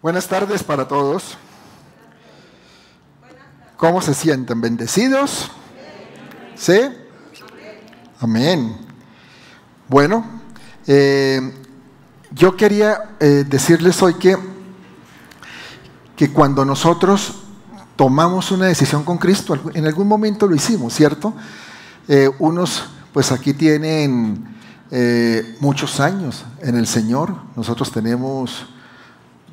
Buenas tardes para todos. ¿Cómo se sienten? ¿Bendecidos? ¿Sí? Amén. Bueno, eh, yo quería eh, decirles hoy que, que cuando nosotros tomamos una decisión con Cristo, en algún momento lo hicimos, ¿cierto? Eh, unos, pues aquí tienen muchos años en el Señor, nosotros tenemos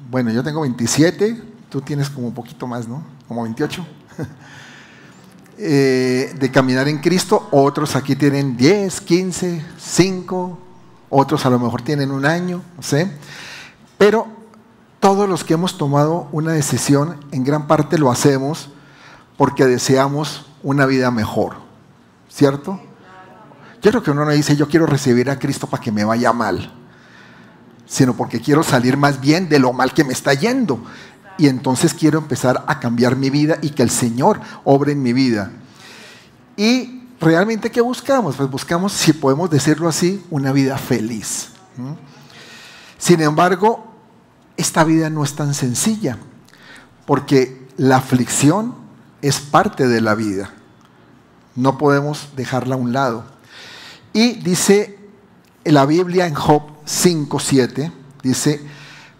bueno, yo tengo 27, tú tienes como un poquito más, ¿no? Como 28. Eh, de caminar en Cristo, otros aquí tienen 10, 15, 5, otros a lo mejor tienen un año, no sé. Pero todos los que hemos tomado una decisión, en gran parte lo hacemos porque deseamos una vida mejor, ¿cierto? Yo creo que uno no dice, yo quiero recibir a Cristo para que me vaya mal sino porque quiero salir más bien de lo mal que me está yendo. Y entonces quiero empezar a cambiar mi vida y que el Señor obre en mi vida. Y realmente, ¿qué buscamos? Pues buscamos, si podemos decirlo así, una vida feliz. Sin embargo, esta vida no es tan sencilla, porque la aflicción es parte de la vida. No podemos dejarla a un lado. Y dice la Biblia en Job 5.7 dice,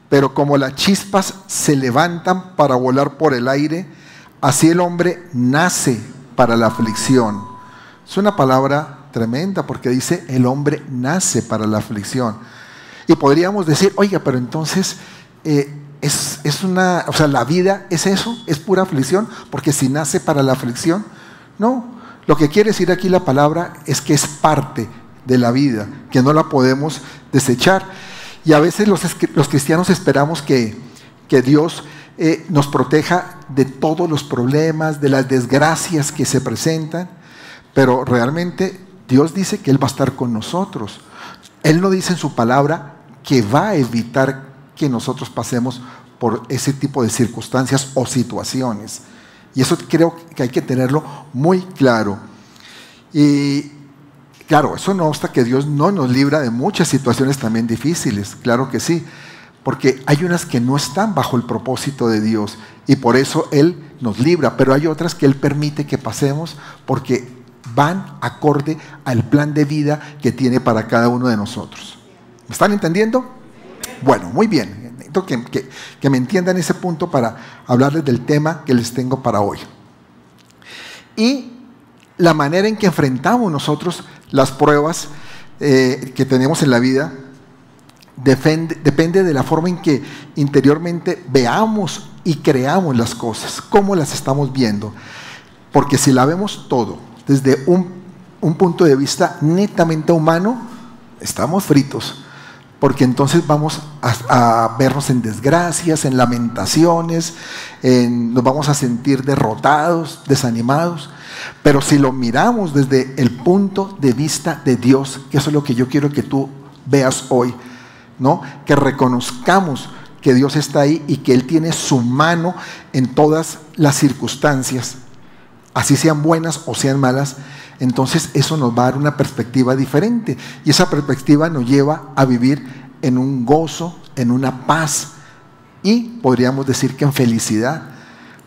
pero como las chispas se levantan para volar por el aire, así el hombre nace para la aflicción. Es una palabra tremenda porque dice, el hombre nace para la aflicción. Y podríamos decir, oiga, pero entonces eh, es, es, una, o sea, la vida es eso, es pura aflicción, porque si nace para la aflicción, no. Lo que quiere decir aquí la palabra es que es parte de la vida, que no la podemos desechar. Y a veces los, los cristianos esperamos que, que Dios eh, nos proteja de todos los problemas, de las desgracias que se presentan, pero realmente Dios dice que Él va a estar con nosotros. Él no dice en su palabra que va a evitar que nosotros pasemos por ese tipo de circunstancias o situaciones. Y eso creo que hay que tenerlo muy claro. Y Claro, eso no obsta que Dios no nos libra de muchas situaciones también difíciles, claro que sí, porque hay unas que no están bajo el propósito de Dios y por eso Él nos libra, pero hay otras que Él permite que pasemos porque van acorde al plan de vida que tiene para cada uno de nosotros. ¿Me están entendiendo? Bueno, muy bien. Necesito que, que me entiendan ese punto para hablarles del tema que les tengo para hoy. Y la manera en que enfrentamos nosotros las pruebas eh, que tenemos en la vida depende de la forma en que interiormente veamos y creamos las cosas, cómo las estamos viendo. Porque si la vemos todo desde un, punto de vista netamente humano, estamos fritos. Porque entonces vamos a, vernos en desgracias, en lamentaciones, nos vamos a sentir derrotados, desanimados. Pero si lo miramos desde el punto de vista de Dios, que eso es lo que yo quiero que tú veas hoy, ¿no? Que reconozcamos que Dios está ahí y que Él tiene su mano en todas las circunstancias, así sean buenas o sean malas, entonces eso nos va a dar una perspectiva diferente. Y esa perspectiva nos lleva a vivir en un gozo, en una paz y podríamos decir que en felicidad.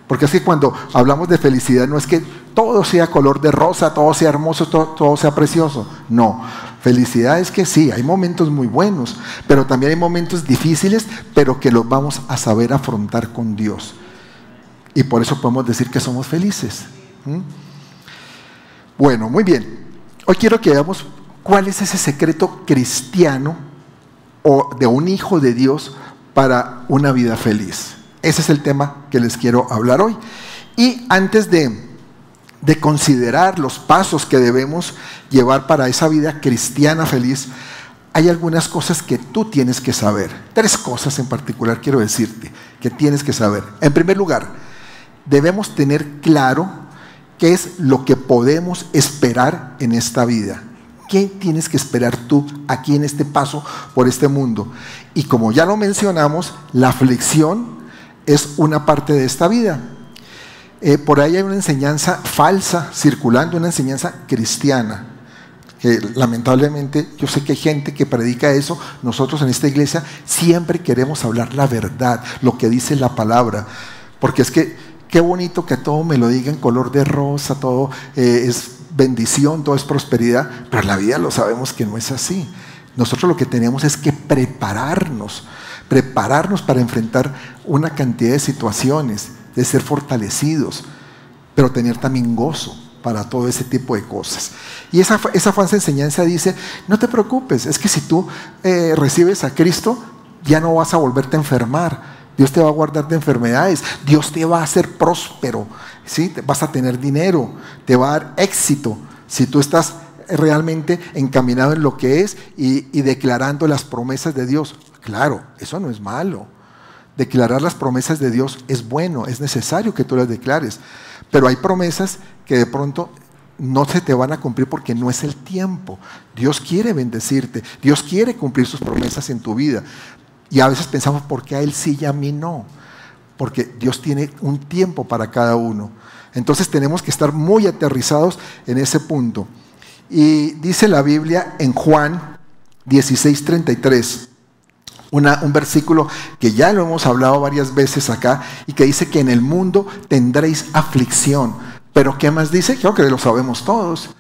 Porque así cuando hablamos de felicidad no es que todo sea color de rosa, todo sea hermoso, todo, sea precioso. No, felicidad es que sí, hay momentos muy buenos, pero también hay momentos difíciles, pero que los vamos a saber afrontar con Dios. Y por eso podemos decir que somos felices. Bueno, muy bien. Hoy quiero que veamos cuál es ese secreto cristiano o de un hijo de Dios para una vida feliz. Ese es el tema que les quiero hablar hoy. Y antes de, considerar los pasos que debemos llevar para esa vida cristiana feliz, hay algunas cosas que tú tienes que saber. Tres cosas en particular quiero decirte que tienes que saber. En primer lugar, debemos tener claro qué es lo que podemos esperar en esta vida. ¿Qué tienes que esperar tú aquí en este paso por este mundo? Y como ya lo mencionamos, la aflicción es una parte de esta vida. Eh, por ahí hay una enseñanza falsa circulando, una enseñanza cristiana. lamentablemente yo sé que hay gente que predica eso, nosotros en esta iglesia siempre queremos hablar la verdad, lo que dice la palabra, porque es que qué bonito que todo me lo diga en color de rosa, todo eh, es bendición, todo es prosperidad, pero la vida lo sabemos que no es así. Nosotros lo que tenemos es que prepararnos, prepararnos para enfrentar una cantidad de situaciones, de ser fortalecidos, pero tener también gozo para todo ese tipo de cosas. Y esa, esa falsa enseñanza dice, no te preocupes, es que si tú eh, recibes a Cristo, ya no vas a volverte a enfermar. Dios te va a guardar de enfermedades, Dios te va a hacer próspero, ¿sí? vas a tener dinero, te va a dar éxito si tú estás realmente encaminado en lo que es y, y declarando las promesas de Dios. Claro, eso no es malo. Declarar las promesas de Dios es bueno, es necesario que tú las declares. Pero hay promesas que de pronto no se te van a cumplir porque no es el tiempo. Dios quiere bendecirte, Dios quiere cumplir sus promesas en tu vida. Y a veces pensamos, ¿por qué a Él sí y a mí no? Porque Dios tiene un tiempo para cada uno. Entonces tenemos que estar muy aterrizados en ese punto. Y dice la Biblia en Juan 16:33, un versículo que ya lo hemos hablado varias veces acá y que dice que en el mundo tendréis aflicción. Pero ¿qué más dice? Creo que lo sabemos todos.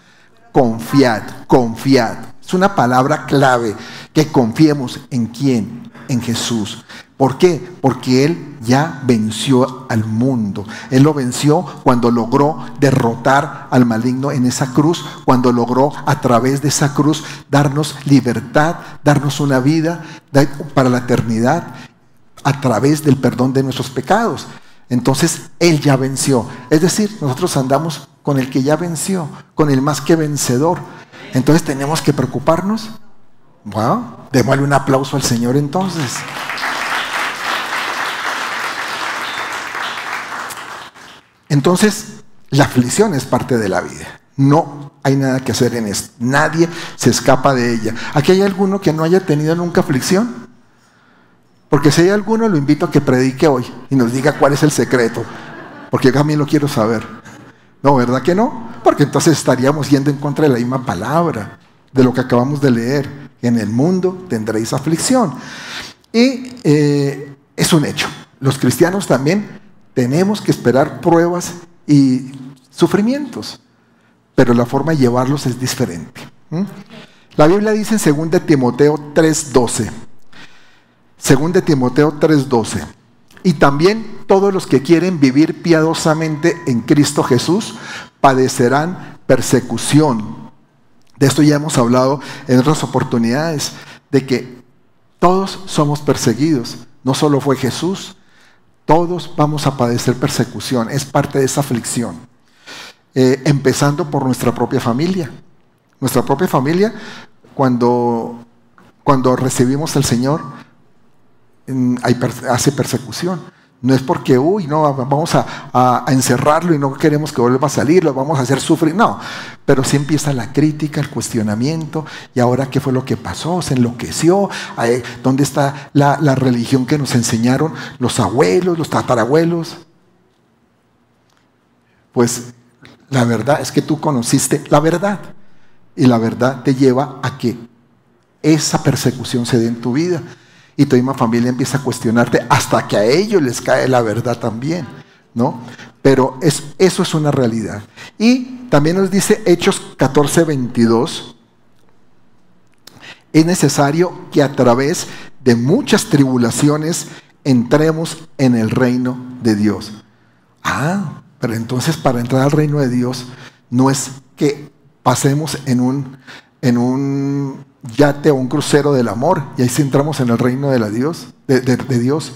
Confiad, confiad. Es una palabra clave, que confiemos en quién, en Jesús. ¿Por qué? Porque Él ya venció al mundo. Él lo venció cuando logró derrotar al maligno en esa cruz, cuando logró a través de esa cruz darnos libertad, darnos una vida para la eternidad a través del perdón de nuestros pecados. Entonces Él ya venció. Es decir, nosotros andamos con el que ya venció, con el más que vencedor. Entonces tenemos que preocuparnos. Wow, démosle un aplauso al Señor entonces. Entonces, la aflicción es parte de la vida. No hay nada que hacer en esto. Nadie se escapa de ella. ¿Aquí hay alguno que no haya tenido nunca aflicción? Porque si hay alguno, lo invito a que predique hoy y nos diga cuál es el secreto. Porque yo también lo quiero saber. No, ¿verdad que no? Porque entonces estaríamos yendo en contra de la misma palabra, de lo que acabamos de leer. En el mundo tendréis aflicción. Y eh, es un hecho. Los cristianos también tenemos que esperar pruebas y sufrimientos, pero la forma de llevarlos es diferente. La Biblia dice en 2 Timoteo 3:12, 2 Timoteo 3:12, y también todos los que quieren vivir piadosamente en Cristo Jesús padecerán persecución. De esto ya hemos hablado en otras oportunidades, de que todos somos perseguidos. No solo fue Jesús, todos vamos a padecer persecución, es parte de esa aflicción. Eh, empezando por nuestra propia familia. Nuestra propia familia, cuando, cuando recibimos al Señor, hace persecución. No es porque, uy, no, vamos a, encerrarlo y no queremos que vuelva a salir, lo vamos a hacer sufrir. No, pero sí empieza la crítica, el cuestionamiento. ¿Y ahora qué fue lo que pasó? ¿Se enloqueció? ¿Dónde está la, la religión que nos enseñaron los abuelos, los tatarabuelos? Pues la verdad es que tú conociste la verdad. Y la verdad te lleva a que esa persecución se dé en tu vida y tu misma familia empieza a cuestionarte hasta que a ellos les cae la verdad también, ¿no? Pero eso es una realidad. Y también nos dice Hechos 14, 22, es necesario que a través de muchas tribulaciones entremos en el reino de Dios. Ah, pero entonces para entrar al reino de Dios no es que pasemos en un, en un yate o un crucero del amor y ahí sí entramos en el reino de, la Dios, de Dios.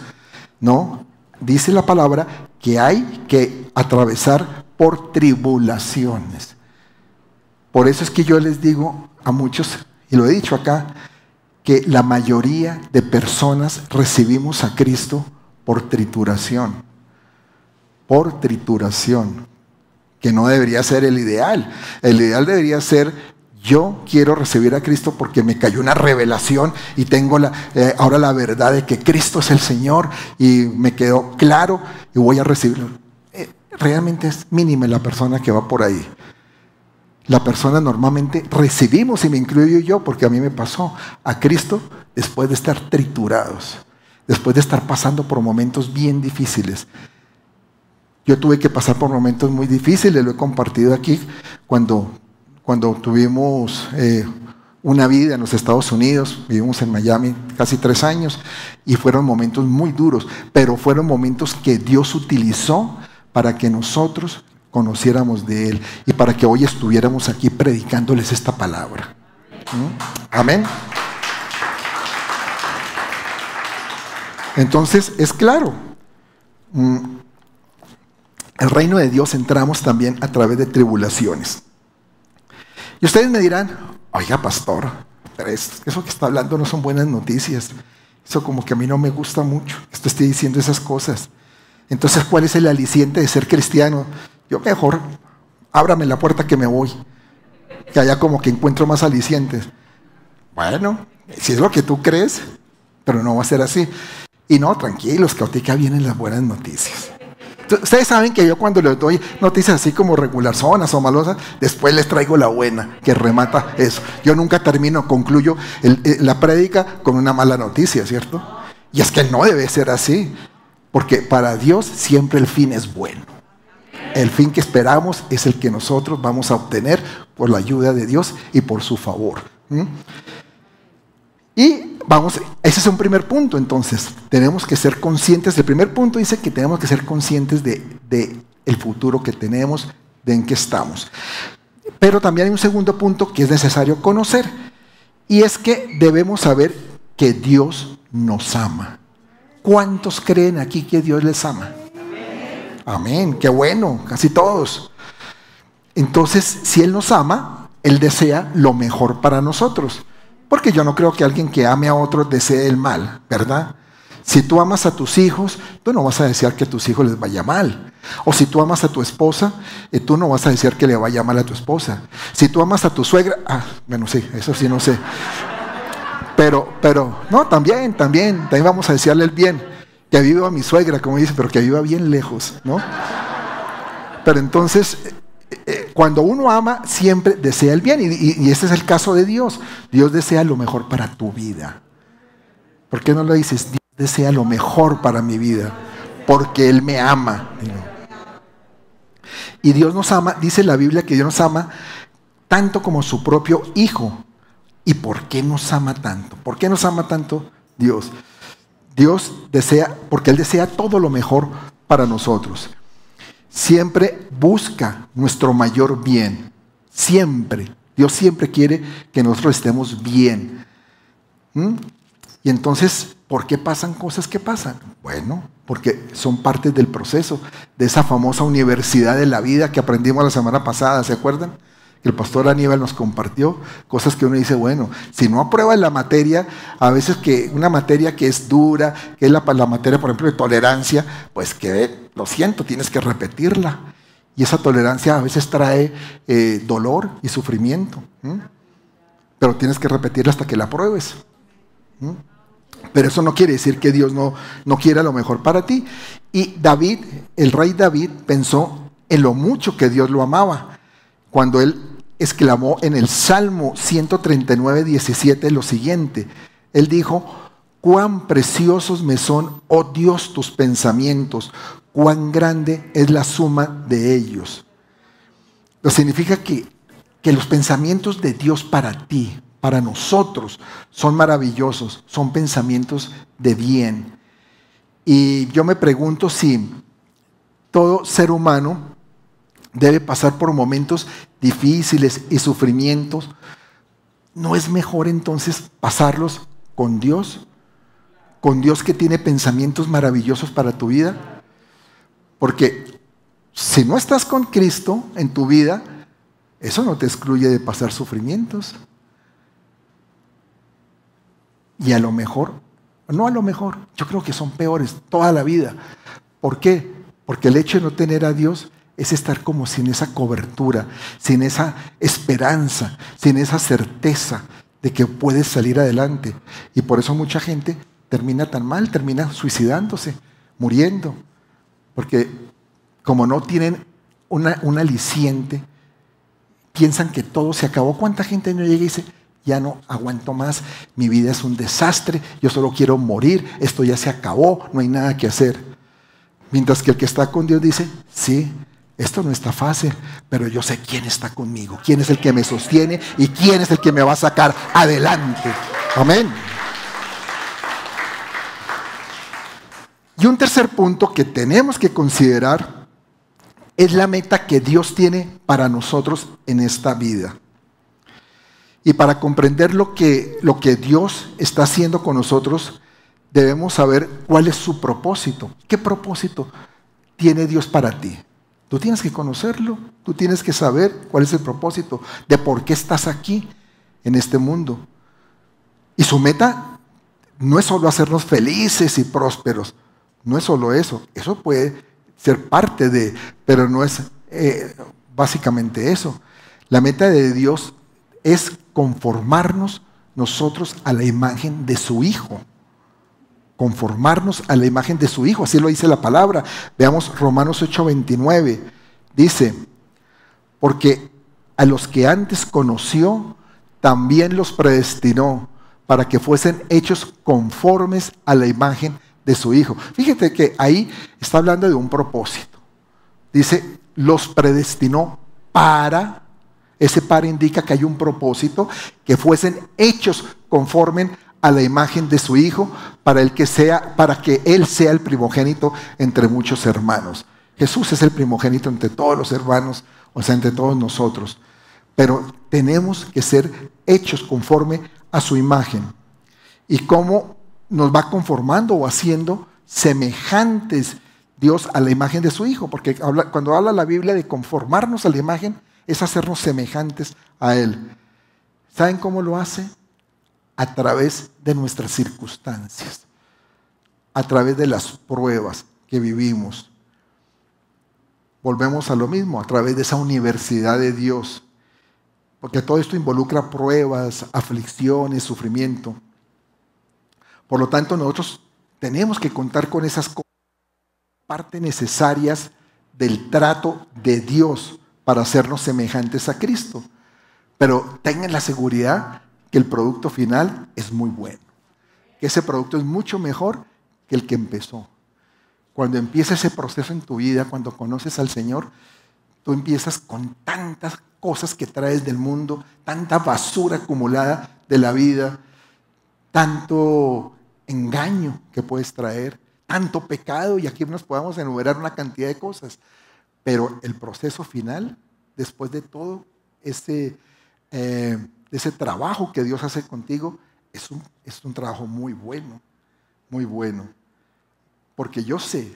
No, dice la palabra que hay que atravesar por tribulaciones. Por eso es que yo les digo a muchos, y lo he dicho acá, que la mayoría de personas recibimos a Cristo por trituración. Por trituración, que no debería ser el ideal. El ideal debería ser yo quiero recibir a Cristo porque me cayó una revelación y tengo la, eh, ahora la verdad de que Cristo es el Señor y me quedó claro y voy a recibirlo. Eh, realmente es mínima la persona que va por ahí. la persona normalmente recibimos, y me incluyo yo, porque a mí me pasó, a Cristo después de estar triturados, después de estar pasando por momentos bien difíciles. Yo tuve que pasar por momentos muy difíciles, lo he compartido aquí, cuando, cuando tuvimos eh, una vida en los Estados Unidos, vivimos en Miami casi tres años, y fueron momentos muy duros, pero fueron momentos que Dios utilizó para que nosotros conociéramos de Él y para que hoy estuviéramos aquí predicándoles esta palabra. Amén. Entonces, es claro, mm, el reino de Dios entramos también a través de tribulaciones. Y ustedes me dirán, oiga pastor, eso que está hablando no son buenas noticias. Eso como que a mí no me gusta mucho, esto estoy diciendo esas cosas. Entonces, ¿cuál es el aliciente de ser cristiano? Yo mejor, ábrame la puerta que me voy. Que allá como que encuentro más alicientes. Bueno, si es lo que tú crees, pero no va a ser así. Y no, tranquilos, que ahorita vienen las buenas noticias. Ustedes saben que yo cuando les doy noticias así como regular zonas o malosas, después les traigo la buena, que remata eso. Yo nunca termino, concluyo eh, la prédica con una mala noticia, ¿cierto? Y es que no debe ser así, porque para Dios siempre el fin es bueno el fin que esperamos es el que nosotros vamos a obtener por la ayuda de Dios y por su favor. Y vamos, ese es un primer punto, entonces, tenemos que ser conscientes, el primer punto dice que tenemos que ser conscientes de, el futuro que tenemos, de en qué estamos. Pero también hay un segundo punto que es necesario conocer, y es que debemos saber que Dios nos ama. ¿Cuántos creen aquí que Dios les ama? Amén, qué bueno, casi todos. Entonces, si Él nos ama, Él desea lo mejor para nosotros. Porque yo no creo que alguien que ame a otro desee el mal, ¿verdad? Si tú amas a tus hijos, tú no vas a desear que a tus hijos les vaya mal. O si tú amas a tu esposa, eh, tú no vas a desear que le vaya mal a tu esposa. Si tú amas a tu suegra, ah, bueno, sí, eso sí no sé. Pero, pero, no, también, también, también vamos a desearle el bien que viva mi suegra, como dice, pero que viva bien lejos, ¿no? Pero entonces, cuando uno ama, siempre desea el bien, y, ese es el caso de Dios. Dios desea lo mejor para tu vida. ¿Por qué no lo dices? Dios desea lo mejor para mi vida, porque Él me ama. Y Dios nos ama, dice la Biblia que Dios nos ama tanto como su propio Hijo. ¿Y por qué nos ama tanto? ¿Por qué nos ama tanto Dios? Dios desea, porque Él desea todo lo mejor para nosotros. Siempre busca nuestro mayor bien. Siempre. Dios siempre quiere que nosotros estemos bien. ¿Mm? Y entonces, ¿por qué pasan cosas que pasan? Bueno, porque son parte del proceso de esa famosa universidad de la vida que aprendimos la semana pasada, ¿se acuerdan? El pastor Aníbal nos compartió, cosas que uno dice, bueno, si no aprueba la materia, a veces que una materia que es dura, que es la, la materia, por ejemplo, de tolerancia, pues que lo siento, tienes que repetirla. Y esa tolerancia a veces trae eh, dolor y sufrimiento, pero tienes que repetirla hasta que la apruebes. Pero eso no quiere decir que Dios no, no quiera lo mejor para ti. Y David, el rey David, pensó en lo mucho que Dios lo amaba. Cuando él exclamó en el Salmo 139, 17 lo siguiente. Él dijo, cuán preciosos me son, oh Dios, tus pensamientos, cuán grande es la suma de ellos. Lo significa que, que los pensamientos de Dios para ti, para nosotros, son maravillosos, son pensamientos de bien. Y yo me pregunto si todo ser humano debe pasar por momentos difíciles y sufrimientos, ¿no es mejor entonces pasarlos con Dios? Con Dios que tiene pensamientos maravillosos para tu vida. Porque si no estás con Cristo en tu vida, eso no te excluye de pasar sufrimientos. Y a lo mejor, no a lo mejor, yo creo que son peores toda la vida. ¿Por qué? Porque el hecho de no tener a Dios es estar como sin esa cobertura, sin esa esperanza, sin esa certeza de que puedes salir adelante. Y por eso mucha gente termina tan mal, termina suicidándose, muriendo, porque como no tienen una, un aliciente piensan que todo se acabó. ¿Cuánta gente no llega y dice, ya no aguanto más, mi vida es un desastre, yo solo quiero morir, esto ya se acabó, no hay nada que hacer? Mientras que el que está con Dios dice, sí, esto no está fácil, pero yo sé quién está conmigo, quién es el que me sostiene y quién es el que me va a sacar adelante. Amén. Y un tercer punto que tenemos que considerar es la meta que Dios tiene para nosotros en esta vida. Y para comprender lo que, lo que Dios está haciendo con nosotros, debemos saber cuál es su propósito. ¿Qué propósito tiene Dios para ti? Tú tienes que conocerlo, tú tienes que saber cuál es el propósito de por qué estás aquí en este mundo. Y su meta no es solo hacernos felices y prósperos, no es solo eso, eso puede ser parte de, pero no es eh, básicamente eso. La meta de Dios es conformarnos nosotros a la imagen de su Hijo. Conformarnos a la imagen de su Hijo, así lo dice la palabra. Veamos Romanos 8:29. Dice, porque a los que antes conoció, también los predestinó para que fuesen hechos conformes a la imagen de su Hijo. Fíjate que ahí está hablando de un propósito. Dice, los predestinó para ese par indica que hay un propósito, que fuesen hechos conforme a la imagen de su Hijo, para, el que sea, para que Él sea el primogénito entre muchos hermanos. Jesús es el primogénito entre todos los hermanos, o sea, entre todos nosotros. Pero tenemos que ser hechos conforme a su imagen. Y cómo nos va conformando o haciendo semejantes Dios a la imagen de su Hijo. Porque cuando habla la Biblia de conformarnos a la imagen, es hacernos semejantes a Él. ¿Saben cómo lo hace? A través de nuestras circunstancias, a través de las pruebas que vivimos. Volvemos a lo mismo, a través de esa universidad de Dios, porque todo esto involucra pruebas, aflicciones, sufrimiento. Por lo tanto, nosotros tenemos que contar con esas cosas, parte necesarias del trato de Dios para hacernos semejantes a Cristo. Pero tengan la seguridad que el producto final es muy bueno. Que ese producto es mucho mejor que el que empezó. Cuando empieza ese proceso en tu vida, cuando conoces al Señor, tú empiezas con tantas cosas que traes del mundo, tanta basura acumulada de la vida, tanto engaño que puedes traer, tanto pecado, y aquí nos podemos enumerar una cantidad de cosas. Pero el proceso final, después de todo ese, eh, ese trabajo que Dios hace contigo, es un, es un trabajo muy bueno, muy bueno. Porque yo sé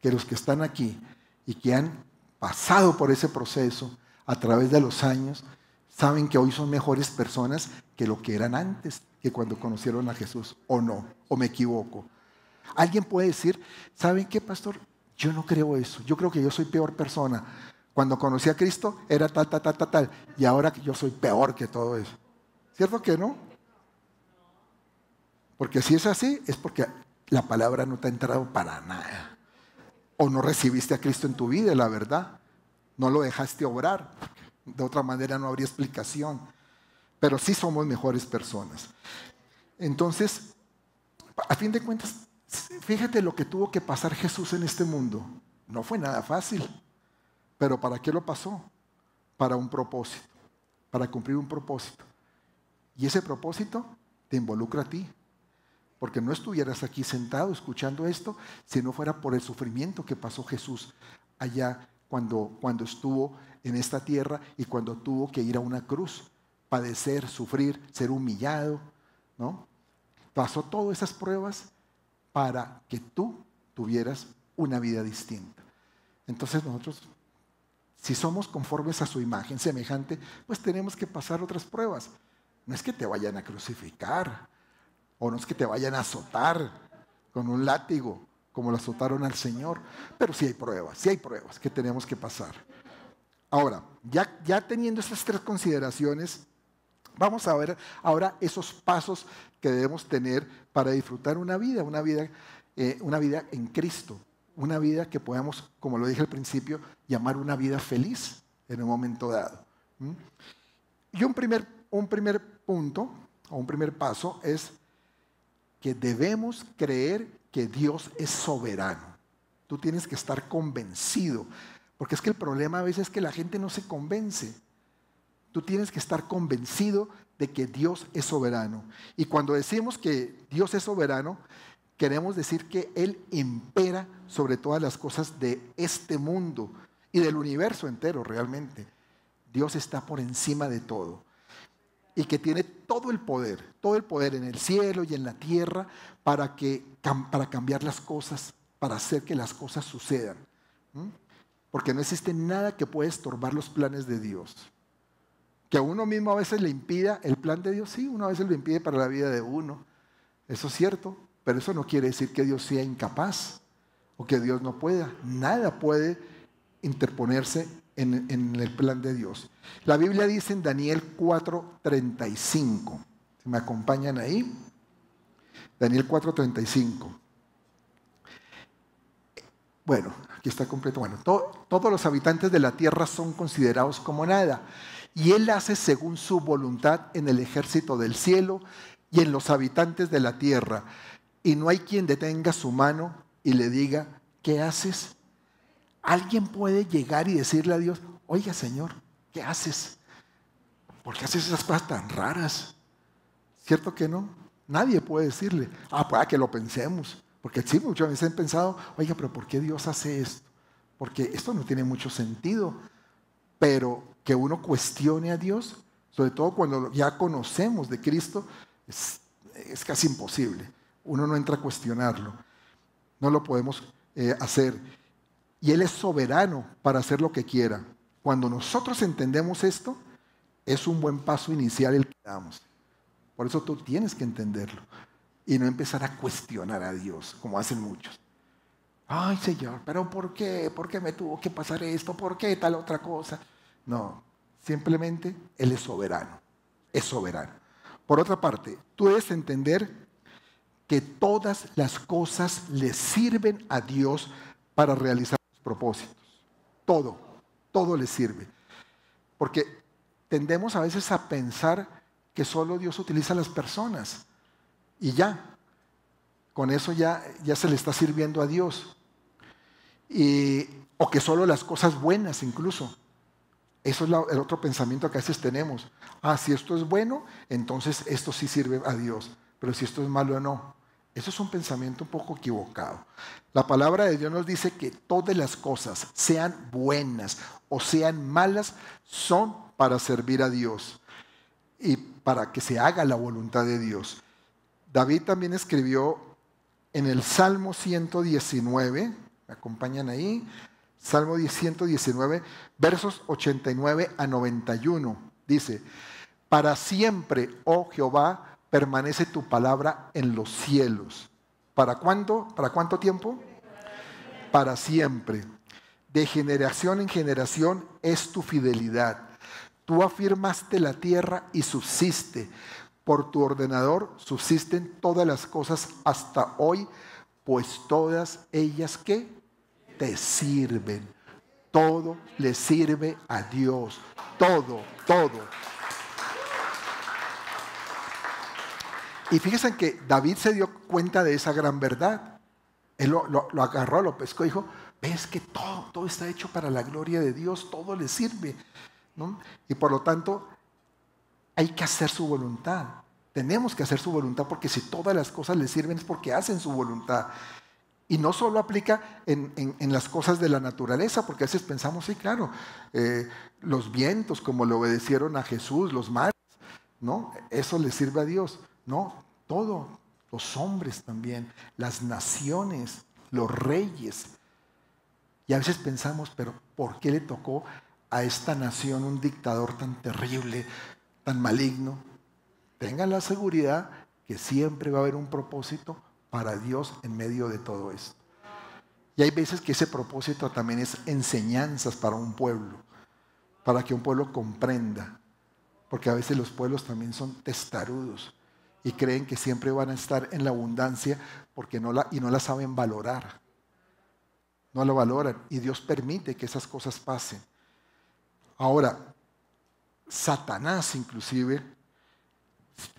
que los que están aquí y que han pasado por ese proceso a través de los años, saben que hoy son mejores personas que lo que eran antes, que cuando conocieron a Jesús, o no, o me equivoco. Alguien puede decir, ¿saben qué, pastor? Yo no creo eso. Yo creo que yo soy peor persona. Cuando conocí a Cristo era tal, tal, tal, tal, tal. Y ahora yo soy peor que todo eso. ¿Cierto que no? Porque si es así, es porque la palabra no te ha entrado para nada. O no recibiste a Cristo en tu vida, la verdad. No lo dejaste obrar. De otra manera no habría explicación. Pero sí somos mejores personas. Entonces, a fin de cuentas, Fíjate lo que tuvo que pasar Jesús en este mundo. No fue nada fácil. Pero ¿para qué lo pasó? Para un propósito, para cumplir un propósito. Y ese propósito te involucra a ti. Porque no estuvieras aquí sentado escuchando esto si no fuera por el sufrimiento que pasó Jesús allá cuando, cuando estuvo en esta tierra y cuando tuvo que ir a una cruz, padecer, sufrir, ser humillado, ¿no? Pasó todas esas pruebas para que tú tuvieras una vida distinta. Entonces nosotros, si somos conformes a su imagen semejante, pues tenemos que pasar otras pruebas. No es que te vayan a crucificar, o no es que te vayan a azotar con un látigo, como lo azotaron al Señor, pero sí hay pruebas, sí hay pruebas que tenemos que pasar. Ahora, ya, teniendo estas tres consideraciones, Vamos a ver ahora esos pasos que debemos tener para disfrutar una vida, una vida, eh, una vida en Cristo, una vida que podamos, como lo dije al principio, llamar una vida feliz en un momento dado. Y un primer, un primer punto, o un primer paso, es que debemos creer que Dios es soberano. Tú tienes que estar convencido, porque es que el problema a veces es que la gente no se convence. Tú tienes que estar convencido de que Dios es soberano. Y cuando decimos que Dios es soberano, queremos decir que Él impera sobre todas las cosas de este mundo y del universo entero realmente. Dios está por encima de todo y que tiene todo el poder, todo el poder en el cielo y en la tierra para, que, para cambiar las cosas, para hacer que las cosas sucedan. Porque no existe nada que pueda estorbar los planes de Dios. Que a uno mismo a veces le impida el plan de Dios, sí, uno a veces lo impide para la vida de uno. Eso es cierto, pero eso no quiere decir que Dios sea incapaz o que Dios no pueda. Nada puede interponerse en, el plan de Dios. La Biblia dice en Daniel 4:35, si me acompañan ahí, Daniel 4:35. Bueno, aquí está completo. Bueno, todos los habitantes de la tierra son considerados como nada y Él hace según su voluntad en el ejército del cielo y en los habitantes de la tierra. Y no hay quien detenga su mano y le diga, ¿qué haces? Alguien puede llegar y decirle a Dios, oiga Señor, ¿qué haces? ¿Por qué haces esas cosas tan raras? ¿Cierto que no? Nadie puede decirle, ah, pues que lo pensemos. Porque sí, muchas veces han pensado, oiga, pero ¿por qué Dios hace esto? Porque esto no tiene mucho sentido. Pero que uno cuestione a Dios, sobre todo cuando ya conocemos de Cristo, es, casi imposible. Uno no entra a cuestionarlo. No lo podemos eh, hacer. Y Él es soberano para hacer lo que quiera. Cuando nosotros entendemos esto, es un buen paso inicial el que damos. Por eso tú tienes que entenderlo y no empezar a cuestionar a Dios, como hacen muchos. Ay, Señor, pero ¿por qué? ¿Por qué me tuvo que pasar esto? ¿Por qué tal otra cosa? No, simplemente Él es soberano, es soberano. Por otra parte, tú debes entender que todas las cosas le sirven a Dios para realizar sus propósitos. Todo, todo le sirve. Porque tendemos a veces a pensar que solo Dios utiliza a las personas y ya, con eso ya, ya se le está sirviendo a Dios. Y, o que solo las cosas buenas incluso. Eso es el otro pensamiento que a veces tenemos. Ah, si esto es bueno, entonces esto sí sirve a Dios. Pero si esto es malo, no. Eso es un pensamiento un poco equivocado. La palabra de Dios nos dice que todas las cosas, sean buenas o sean malas, son para servir a Dios y para que se haga la voluntad de Dios. David también escribió en el Salmo 119, me acompañan ahí, Salmo 119, versos 89 a 91. Dice, para siempre, oh Jehová, permanece tu palabra en los cielos. ¿Para cuánto? ¿Para cuánto tiempo? Para siempre. De generación en generación es tu fidelidad. Tú afirmaste la tierra y subsiste. Por tu ordenador subsisten todas las cosas hasta hoy, pues todas ellas que te sirven. Todo le sirve a Dios. Todo, todo. Y fíjense que David se dio cuenta de esa gran verdad. Él lo, agarró, lo pescó y dijo, ves que todo, todo está hecho para la gloria de Dios, todo le sirve. Y por lo tanto, hay que hacer su voluntad. Tenemos que hacer su voluntad porque si todas las cosas le sirven es porque hacen su voluntad. Y no solo aplica en, las cosas de la naturaleza, porque a veces pensamos, sí, claro, eh, los vientos como le obedecieron a Jesús, los mares, ¿no? Eso le sirve a Dios. No, todo, los hombres también, las naciones, los reyes. Y a veces pensamos, pero ¿por qué le tocó a esta nación un dictador tan terrible, tan maligno? Tengan la seguridad que siempre va a haber un propósito para Dios en medio de todo esto. Y hay veces que ese propósito también es enseñanzas para un pueblo, para que un pueblo comprenda, porque a veces los pueblos también son testarudos y creen que siempre van a estar en la abundancia porque no la, y no la saben valorar. No la valoran y Dios permite que esas cosas pasen. Ahora, Satanás inclusive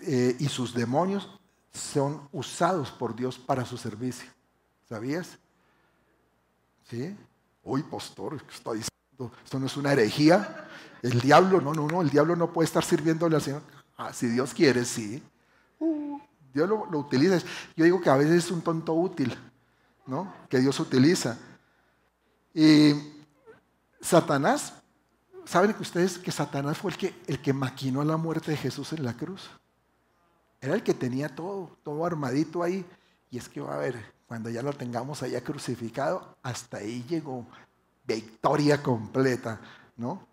eh, y sus demonios son usados por Dios para su servicio. ¿Sabías? ¿Sí? Uy, pastor, ¿qué diciendo? Esto no es una herejía. El diablo, no, no, no, el diablo no puede estar sirviéndole al Señor. Ah, si Dios quiere, sí. Uh, Dios lo, lo, utiliza. Yo digo que a veces es un tonto útil, ¿no? Que Dios utiliza. Y Satanás, ¿saben que ustedes que Satanás fue el que, el que maquinó la muerte de Jesús en la cruz? Era el que tenía todo, todo armadito ahí. Y es que va a ver, cuando ya lo tengamos allá crucificado, hasta ahí llegó victoria completa, ¿no?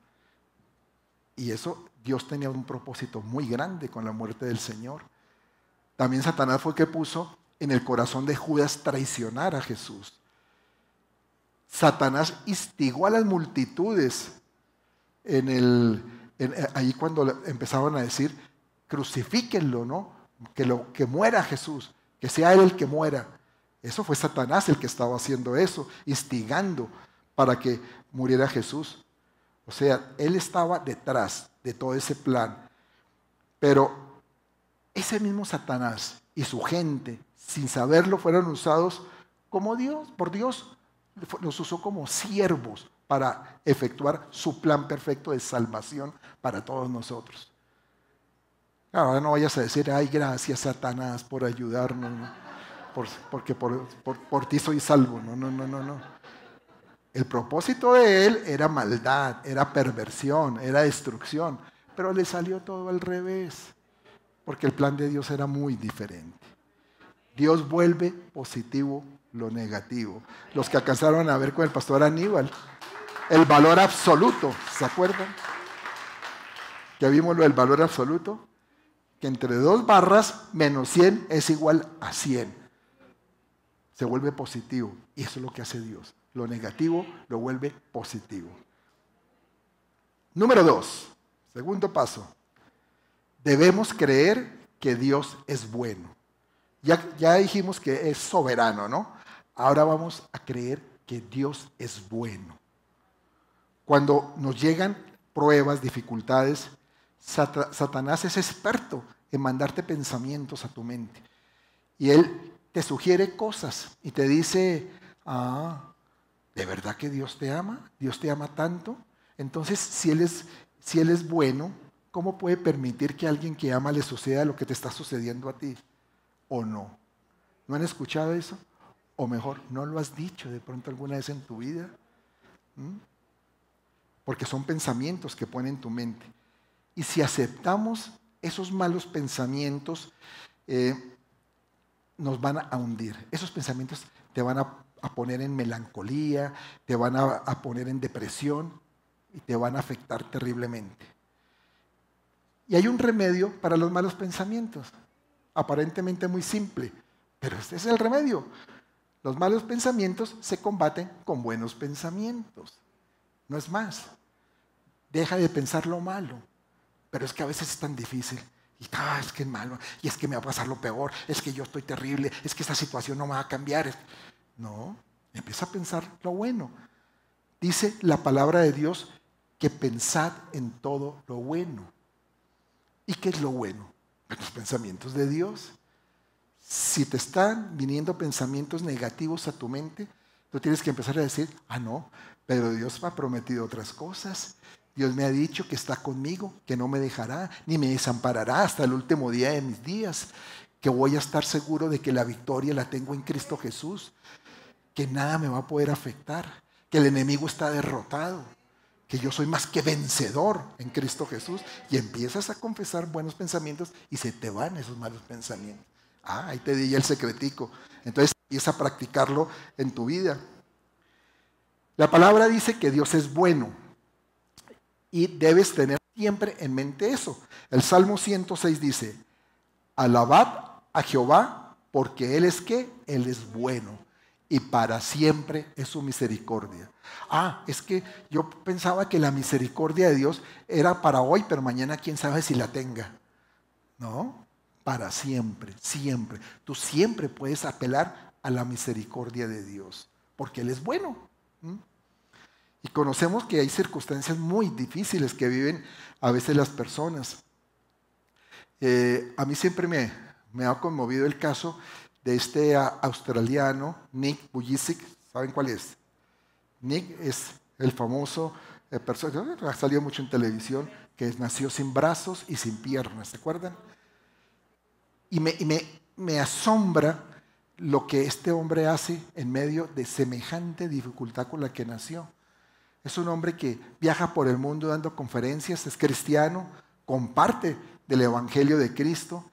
Y eso Dios tenía un propósito muy grande con la muerte del Señor. También Satanás fue el que puso en el corazón de Judas traicionar a Jesús. Satanás instigó a las multitudes en el, ahí cuando empezaban a decir, crucifíquenlo, ¿no? Que, lo, que muera Jesús, que sea él el que muera. Eso fue Satanás el que estaba haciendo eso, instigando para que muriera Jesús. O sea, él estaba detrás de todo ese plan. Pero ese mismo Satanás y su gente, sin saberlo, fueron usados como Dios, por Dios, los usó como siervos para efectuar su plan perfecto de salvación para todos nosotros. Ahora no vayas a decir, ay, gracias Satanás por ayudarnos, porque por, por ti soy salvo. No, no, no, no, no. El propósito de él era maldad, era perversión, era destrucción, pero le salió todo al revés, porque el plan de Dios era muy diferente. Dios vuelve positivo lo negativo. Los que alcanzaron a ver con el pastor Aníbal, el valor absoluto, ¿se acuerdan? Que vimos lo del valor absoluto, que entre dos barras menos 100 es igual a 100. Se vuelve positivo y eso es lo que hace Dios lo negativo lo vuelve positivo. Número dos, segundo paso, debemos creer que Dios es bueno. Ya, ya dijimos que es soberano, ¿no? Ahora vamos a creer que Dios es bueno. Cuando nos llegan pruebas, dificultades, Satanás es experto en mandarte pensamientos a tu mente. Y él te sugiere cosas y te dice, ah, ¿De verdad que Dios te ama? ¿Dios te ama tanto? Entonces, si Él es, si él es bueno, ¿cómo puede permitir que a alguien que ama le suceda lo que te está sucediendo a ti? ¿O no? ¿No han escuchado eso? O mejor, ¿no lo has dicho de pronto alguna vez en tu vida? ¿Mm? Porque son pensamientos que ponen en tu mente. Y si aceptamos esos malos pensamientos, eh, nos van a hundir. Esos pensamientos te van a poner en melancolía, te van a, poner en depresión y te van a afectar terriblemente. Y hay un remedio para los malos pensamientos, aparentemente muy simple, pero este es el remedio. Los malos pensamientos se combaten con buenos pensamientos. No es más. Deja de pensar lo malo. Pero es que a veces es tan difícil. Y ah, es que es malo. Y es que me va a pasar lo peor. Es que yo estoy terrible. Es que esta situación no me va a cambiar. No, empieza a pensar lo bueno. Dice la palabra de Dios que pensad en todo lo bueno. ¿Y qué es lo bueno? Los pensamientos de Dios. Si te están viniendo pensamientos negativos a tu mente, tú tienes que empezar a decir, ah, no, pero Dios me ha prometido otras cosas. Dios me ha dicho que está conmigo, que no me dejará, ni me desamparará hasta el último día de mis días, que voy a estar seguro de que la victoria la tengo en Cristo Jesús que nada me va a poder afectar, que el enemigo está derrotado, que yo soy más que vencedor en Cristo Jesús. Y empiezas a confesar buenos pensamientos y se te van esos malos pensamientos. Ah, ahí te di el secretico. Entonces empieza a practicarlo en tu vida. La palabra dice que Dios es bueno y debes tener siempre en mente eso. El Salmo 106 dice, alabad a Jehová porque Él es que Él es bueno y para siempre es su misericordia. Ah, es que yo pensaba que la misericordia de Dios era para hoy, pero mañana quién sabe si la tenga. No, para siempre, siempre. Tú siempre puedes apelar a la misericordia de Dios, porque Él es bueno. Y conocemos que hay circunstancias muy difíciles que viven a veces las personas. Eh, a mí siempre me, me, ha conmovido el caso de este australiano, Nick Bujicic. ¿Saben cuál es? Nick es el famoso eh, persona, ha salido mucho en televisión, que nació sin brazos y sin piernas, ¿se acuerdan? Y me, y me, me asombra lo que este hombre hace en medio de semejante dificultad con la que nació. Es un hombre que viaja por el mundo dando conferencias, es cristiano, comparte del Evangelio de Cristo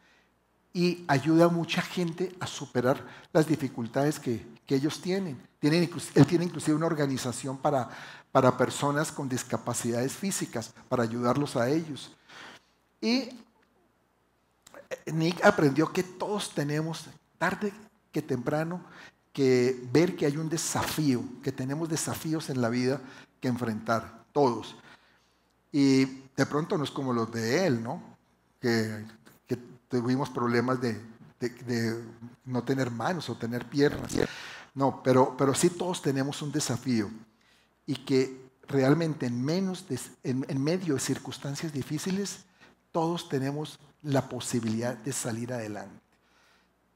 y ayuda a mucha gente a superar las dificultades que, ellos tienen. tienen. Él tiene inclusive una organización para, para personas con discapacidades físicas, para ayudarlos a ellos. Y Nick aprendió que todos tenemos, tarde que temprano, que ver que hay un desafío, que tenemos desafíos en la vida que enfrentar, todos. Y de pronto no es como los de él, ¿no? Que, tuvimos problemas de, no tener manos o tener piernas. No, pero, pero sí todos tenemos un desafío y que realmente en, menos en medio de circunstancias difíciles, todos tenemos la posibilidad de salir adelante,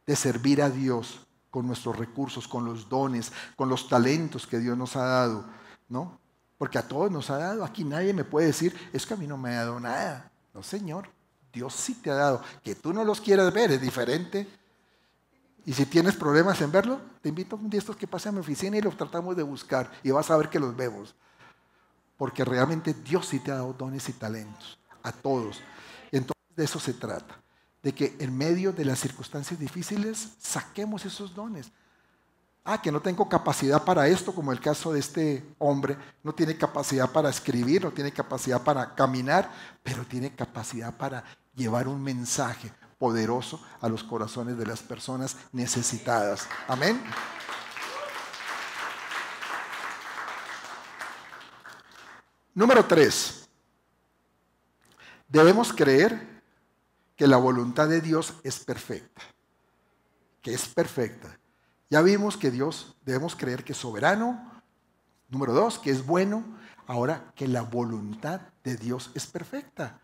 de servir a Dios, con nuestros recursos, con los dones, con los talentos que Dios nos ha dado, ¿no? Porque a todos nos ha dado. Aquí nadie me puede decir, es que a mí no me ha dado nada. No, Señor, Dios sí te ha dado. Que tú no los quieras ver es diferente. Y si tienes problemas en verlo, te invito a un día estos que pase a mi oficina y los tratamos de buscar y vas a ver que los vemos. Porque realmente Dios sí te ha dado dones y talentos. A todos. entonces de eso se trata de que en medio de las circunstancias difíciles saquemos esos dones. Ah, que no tengo capacidad para esto, como el caso de este hombre, no tiene capacidad para escribir, no tiene capacidad para caminar, pero tiene capacidad para llevar un mensaje poderoso a los corazones de las personas necesitadas. Amén. Número tres, debemos creer que la voluntad de Dios es perfecta, que es perfecta. Ya vimos que Dios debemos creer que es soberano. Número dos, que es bueno. Ahora que la voluntad de Dios es perfecta.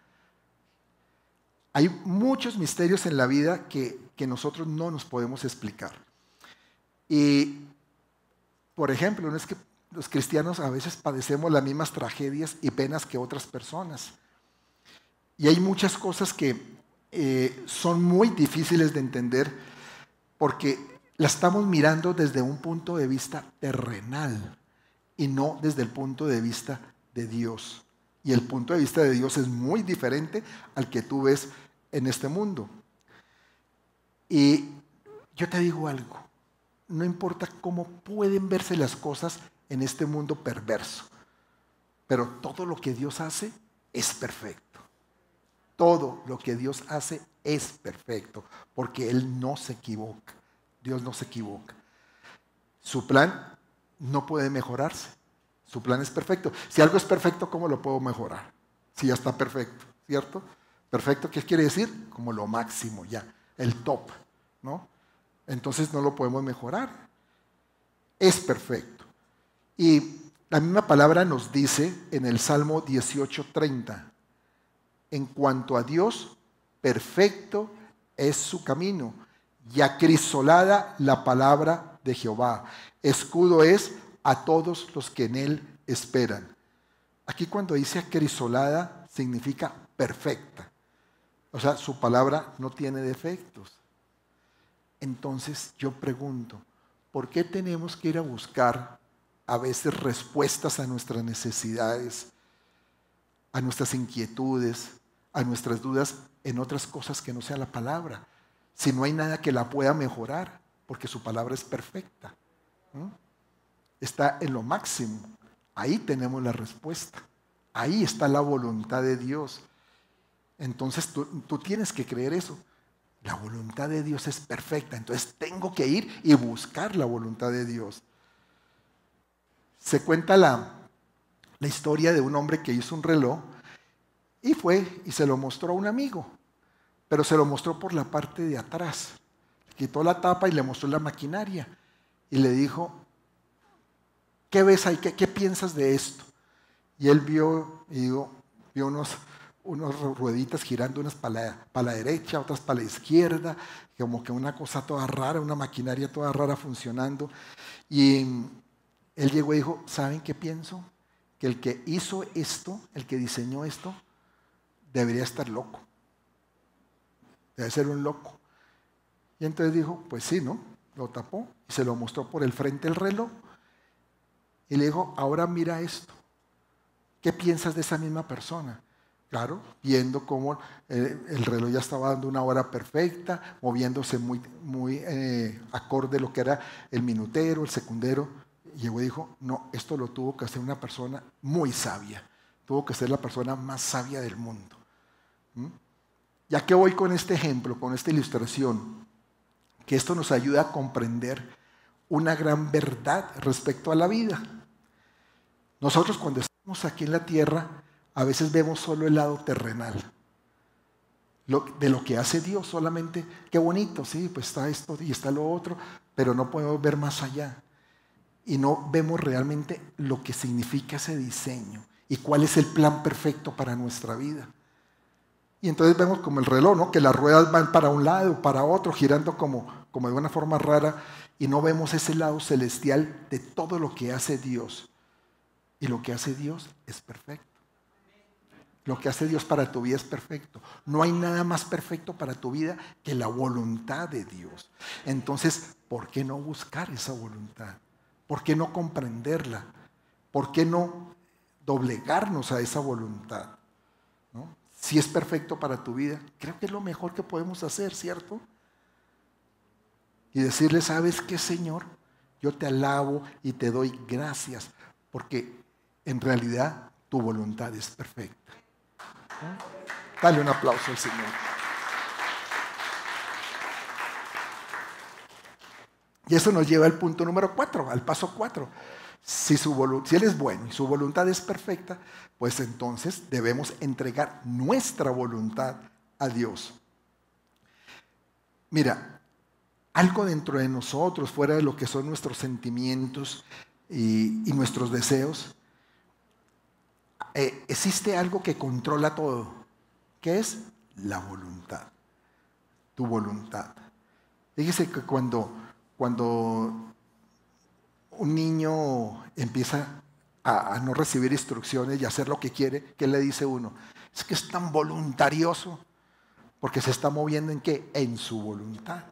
Hay muchos misterios en la vida que, que nosotros no nos podemos explicar. Y, por ejemplo, no es que los cristianos a veces padecemos las mismas tragedias y penas que otras personas. Y hay muchas cosas que eh, son muy difíciles de entender porque la estamos mirando desde un punto de vista terrenal y no desde el punto de vista de Dios. Y el punto de vista de Dios es muy diferente al que tú ves en este mundo. Y yo te digo algo, no importa cómo pueden verse las cosas en este mundo perverso, pero todo lo que Dios hace es perfecto. Todo lo que Dios hace es perfecto, porque Él no se equivoca. Dios no se equivoca. Su plan no puede mejorarse. Su plan es perfecto. Si algo es perfecto, ¿cómo lo puedo mejorar? Si ya está perfecto, ¿cierto? Perfecto, ¿qué quiere decir? Como lo máximo ya, el top, ¿no? Entonces no lo podemos mejorar. Es perfecto. Y la misma palabra nos dice en el Salmo 18:30, en cuanto a Dios, perfecto es su camino y acrisolada la palabra de Jehová. Escudo es a todos los que en él esperan. Aquí cuando dice acrisolada significa perfecta. O sea, su palabra no tiene defectos. Entonces yo pregunto, ¿por qué tenemos que ir a buscar a veces respuestas a nuestras necesidades? a nuestras inquietudes, a nuestras dudas en otras cosas que no sea la palabra. Si no hay nada que la pueda mejorar, porque su palabra es perfecta. Está en lo máximo. Ahí tenemos la respuesta. Ahí está la voluntad de Dios. Entonces tú, tienes que creer eso. La voluntad de Dios es perfecta. Entonces tengo que ir y buscar la voluntad de Dios. Se cuenta la, la historia de un hombre que hizo un reloj y fue y se lo mostró a un amigo, pero se lo mostró por la parte de atrás. Quitó la tapa y le mostró la maquinaria y le dijo, ¿qué ves ahí? ¿Qué, piensas de esto? Y él vio, y digo, vio unos, unos rueditas girando, unas para la, derecha, otras para la izquierda, como que una cosa toda rara, una maquinaria toda rara funcionando. Y él llegó y dijo, ¿saben qué pienso? Que el que hizo esto, el que diseñó esto, debería estar loco. Debe ser un loco. Y entonces dijo, pues sí, ¿no? Lo tapó y se lo mostró por el frente del reloj. Y le dijo, ahora mira esto. ¿Qué piensas de esa misma persona? Claro, viendo cómo eh, el reloj ya estaba dando una hora perfecta, moviéndose muy, muy eh, acorde a lo que era el minutero, el secundero. Llegó y dijo, no, esto lo tuvo que hacer una persona muy sabia. Tuvo que ser la persona más sabia del mundo. ¿Mm? Ya que voy con este ejemplo, con esta ilustración, que esto nos ayuda a comprender una gran verdad respecto a la vida. Nosotros cuando estamos aquí en la tierra, a veces vemos solo el lado terrenal. de lo que hace Dios solamente, qué bonito, sí, pues está esto y está lo otro, pero no podemos ver más allá. Y no vemos realmente lo que significa ese diseño y cuál es el plan perfecto para nuestra vida. Y entonces vemos como el reloj, ¿no? que las ruedas van para un lado, para otro, girando como, como de una forma rara, y no vemos ese lado celestial de todo lo que hace Dios. Y lo que hace Dios es perfecto. Lo que hace Dios para tu vida es perfecto. No hay nada más perfecto para tu vida que la voluntad de Dios. Entonces, ¿por qué no buscar esa voluntad? ¿Por qué no comprenderla? ¿Por qué no doblegarnos a esa voluntad? Si es perfecto para tu vida, creo que es lo mejor que podemos hacer, ¿cierto? Y decirle, ¿sabes qué, Señor? Yo te alabo y te doy gracias, porque en realidad tu voluntad es perfecta. Dale un aplauso al Señor. Y eso nos lleva al punto número cuatro, al paso cuatro. Si, su si Él es bueno y su voluntad es perfecta, pues entonces debemos entregar nuestra voluntad a Dios. Mira, algo dentro de nosotros, fuera de lo que son nuestros sentimientos y, nuestros deseos, eh, existe algo que controla todo, que es la voluntad, tu voluntad. Fíjese que cuando, cuando un niño empieza a, no recibir instrucciones y hacer lo que quiere, ¿qué le dice uno? Es que es tan voluntarioso, porque se está moviendo en qué? En su voluntad.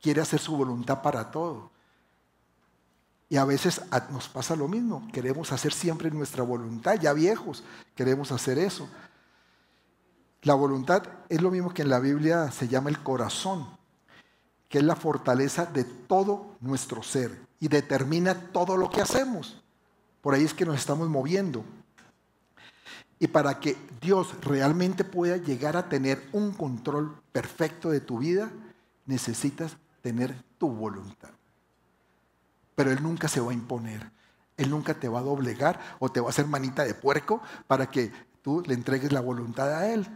Quiere hacer su voluntad para todo. Y a veces nos pasa lo mismo, queremos hacer siempre nuestra voluntad, ya viejos, queremos hacer eso. La voluntad es lo mismo que en la Biblia se llama el corazón, que es la fortaleza de todo nuestro ser y determina todo lo que hacemos. Por ahí es que nos estamos moviendo. Y para que Dios realmente pueda llegar a tener un control perfecto de tu vida, necesitas tener tu voluntad. Pero Él nunca se va a imponer. Él nunca te va a doblegar o te va a hacer manita de puerco para que tú le entregues la voluntad a Él.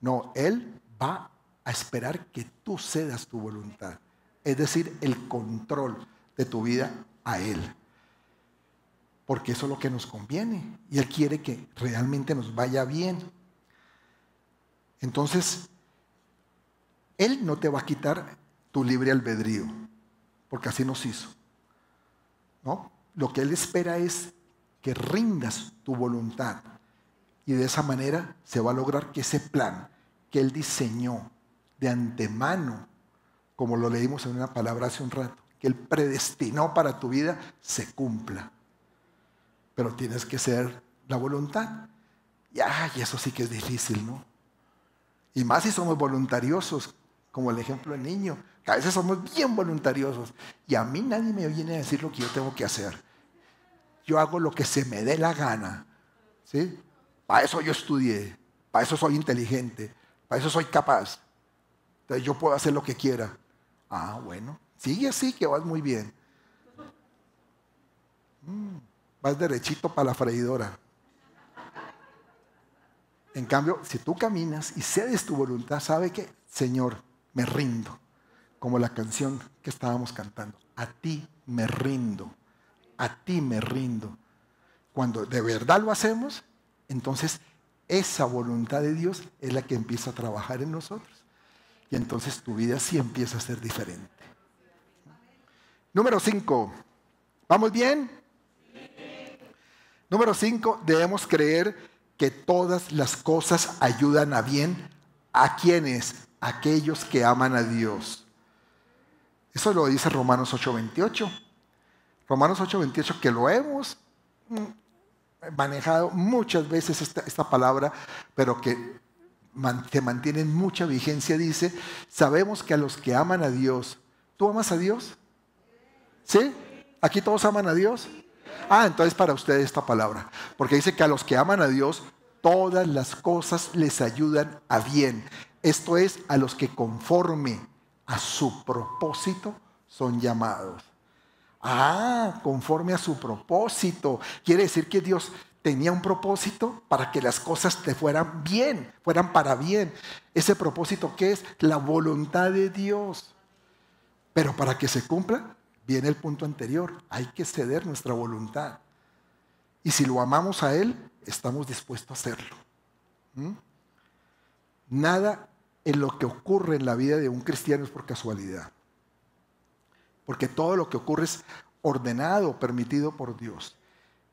No, Él va a esperar que tú cedas tu voluntad. Es decir, el control de tu vida a Él. Porque eso es lo que nos conviene. Y Él quiere que realmente nos vaya bien. Entonces, Él no te va a quitar tu libre albedrío, porque así nos hizo. Lo que Él espera es que rindas tu voluntad. Y de esa manera se va a lograr que ese plan que Él diseñó de antemano, como lo leímos en una palabra hace un rato, que Él predestinó para tu vida, se cumpla. Pero tienes que ser la voluntad. Y, y eso sí que es difícil, ¿no? Y más si somos voluntariosos, como el ejemplo del niño. A veces somos bien voluntariosos. Y a mí nadie me viene a decir lo que yo tengo que hacer. Yo hago lo que se me dé la gana. ¿Sí? Para eso yo estudié. Para eso soy inteligente. Para eso soy capaz. Entonces yo puedo hacer lo que quiera. Ah, bueno. Sigue así, que vas muy bien. Mm, vas derechito para la freidora. En cambio, si tú caminas y cedes tu voluntad, sabe que, Señor, me rindo. Como la canción que estábamos cantando. A ti me rindo. a ti me rindo. Cuando de verdad lo hacemos, entonces esa voluntad de Dios es la que empieza a trabajar en nosotros. Y entonces tu vida sí empieza a ser diferente. Número 5. ¿Vamos bien? Número 5. Debemos creer que todas las cosas ayudan a bien a quienes, aquellos que aman a Dios. Eso lo dice Romanos 8:28. Romanos 8:28 que lo hemos mm, manejado muchas veces esta, palabra, pero que se mantiene en mucha vigencia, dice, sabemos que a los que aman a Dios, ¿tú amas a Dios? ¿Sí? ¿Aquí todos aman a Dios? Ah, entonces para ustedes esta palabra, porque dice que a los que aman a Dios, todas las cosas les ayudan a bien. Esto es, a los que conforme a su propósito son llamados. Ah, conforme a su propósito. Quiere decir que Dios tenía un propósito para que las cosas te fueran bien, fueran para bien. Ese propósito que es la voluntad de Dios. Pero para que se cumpla, viene el punto anterior. Hay que ceder nuestra voluntad. Y si lo amamos a Él, estamos dispuestos a hacerlo. ¿Mm? Nada en lo que ocurre en la vida de un cristiano es por casualidad. Porque todo lo que ocurre es ordenado, permitido por Dios.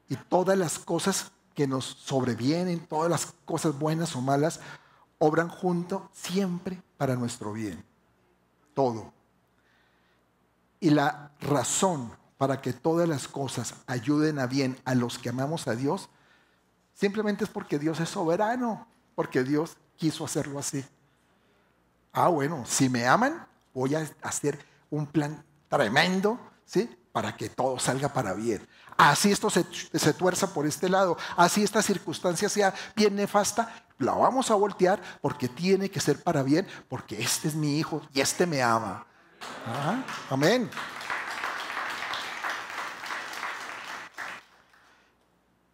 Y todas las cosas que nos sobrevienen, todas las cosas buenas o malas, obran junto siempre para nuestro bien. Todo. Y la razón para que todas las cosas ayuden a bien a los que amamos a Dios, simplemente es porque Dios es soberano, porque Dios quiso hacerlo así. Ah, bueno, si me aman, voy a hacer un plan tremendo, ¿sí? Para que todo salga para bien. Así esto se, se tuerza por este lado, así esta circunstancia sea bien nefasta, la vamos a voltear porque tiene que ser para bien, porque este es mi hijo y este me ama. Amén.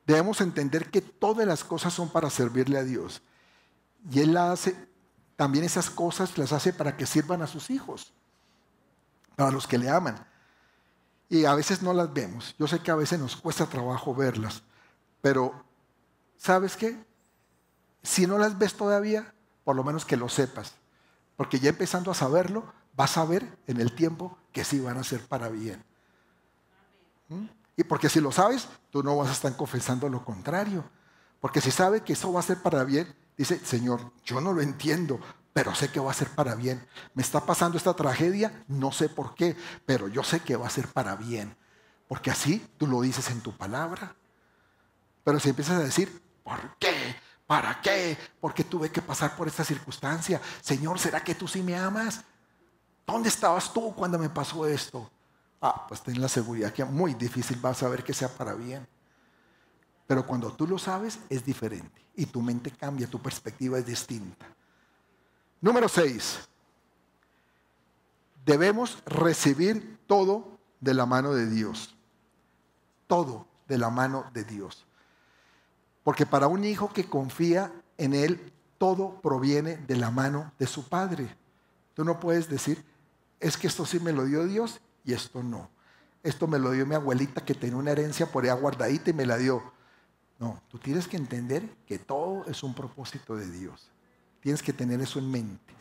Debemos entender que todas las cosas son para servirle a Dios. Y Él hace, también esas cosas las hace para que sirvan a sus hijos para los que le aman. Y a veces no las vemos. Yo sé que a veces nos cuesta trabajo verlas, pero ¿sabes qué? Si no las ves todavía, por lo menos que lo sepas. Porque ya empezando a saberlo, vas a ver en el tiempo que sí van a ser para bien. ¿Mm? Y porque si lo sabes, tú no vas a estar confesando lo contrario. Porque si sabe que eso va a ser para bien, dice, Señor, yo no lo entiendo, pero sé que va a ser para bien. Me está pasando esta tragedia, no sé por qué, pero yo sé que va a ser para bien. Porque así tú lo dices en tu palabra. Pero si empiezas a decir, ¿por qué? ¿Para qué? ¿Por qué tuve que pasar por esta circunstancia? Señor, ¿será que tú sí me amas? ¿Dónde estabas tú cuando me pasó esto? Ah, pues ten la seguridad que muy difícil vas a ver que sea para bien. Pero cuando tú lo sabes, es diferente. Y tu mente cambia, tu perspectiva es distinta. Número 6. Debemos recibir todo de la mano de Dios. Todo de la mano de Dios. Porque para un hijo que confía en Él, todo proviene de la mano de su padre. Tú no puedes decir, es que esto sí me lo dio Dios y esto no. Esto me lo dio mi abuelita que tenía una herencia por allá guardadita y me la dio. No, tú tienes que entender que todo es un propósito de Dios. Tienes que tener eso en mente.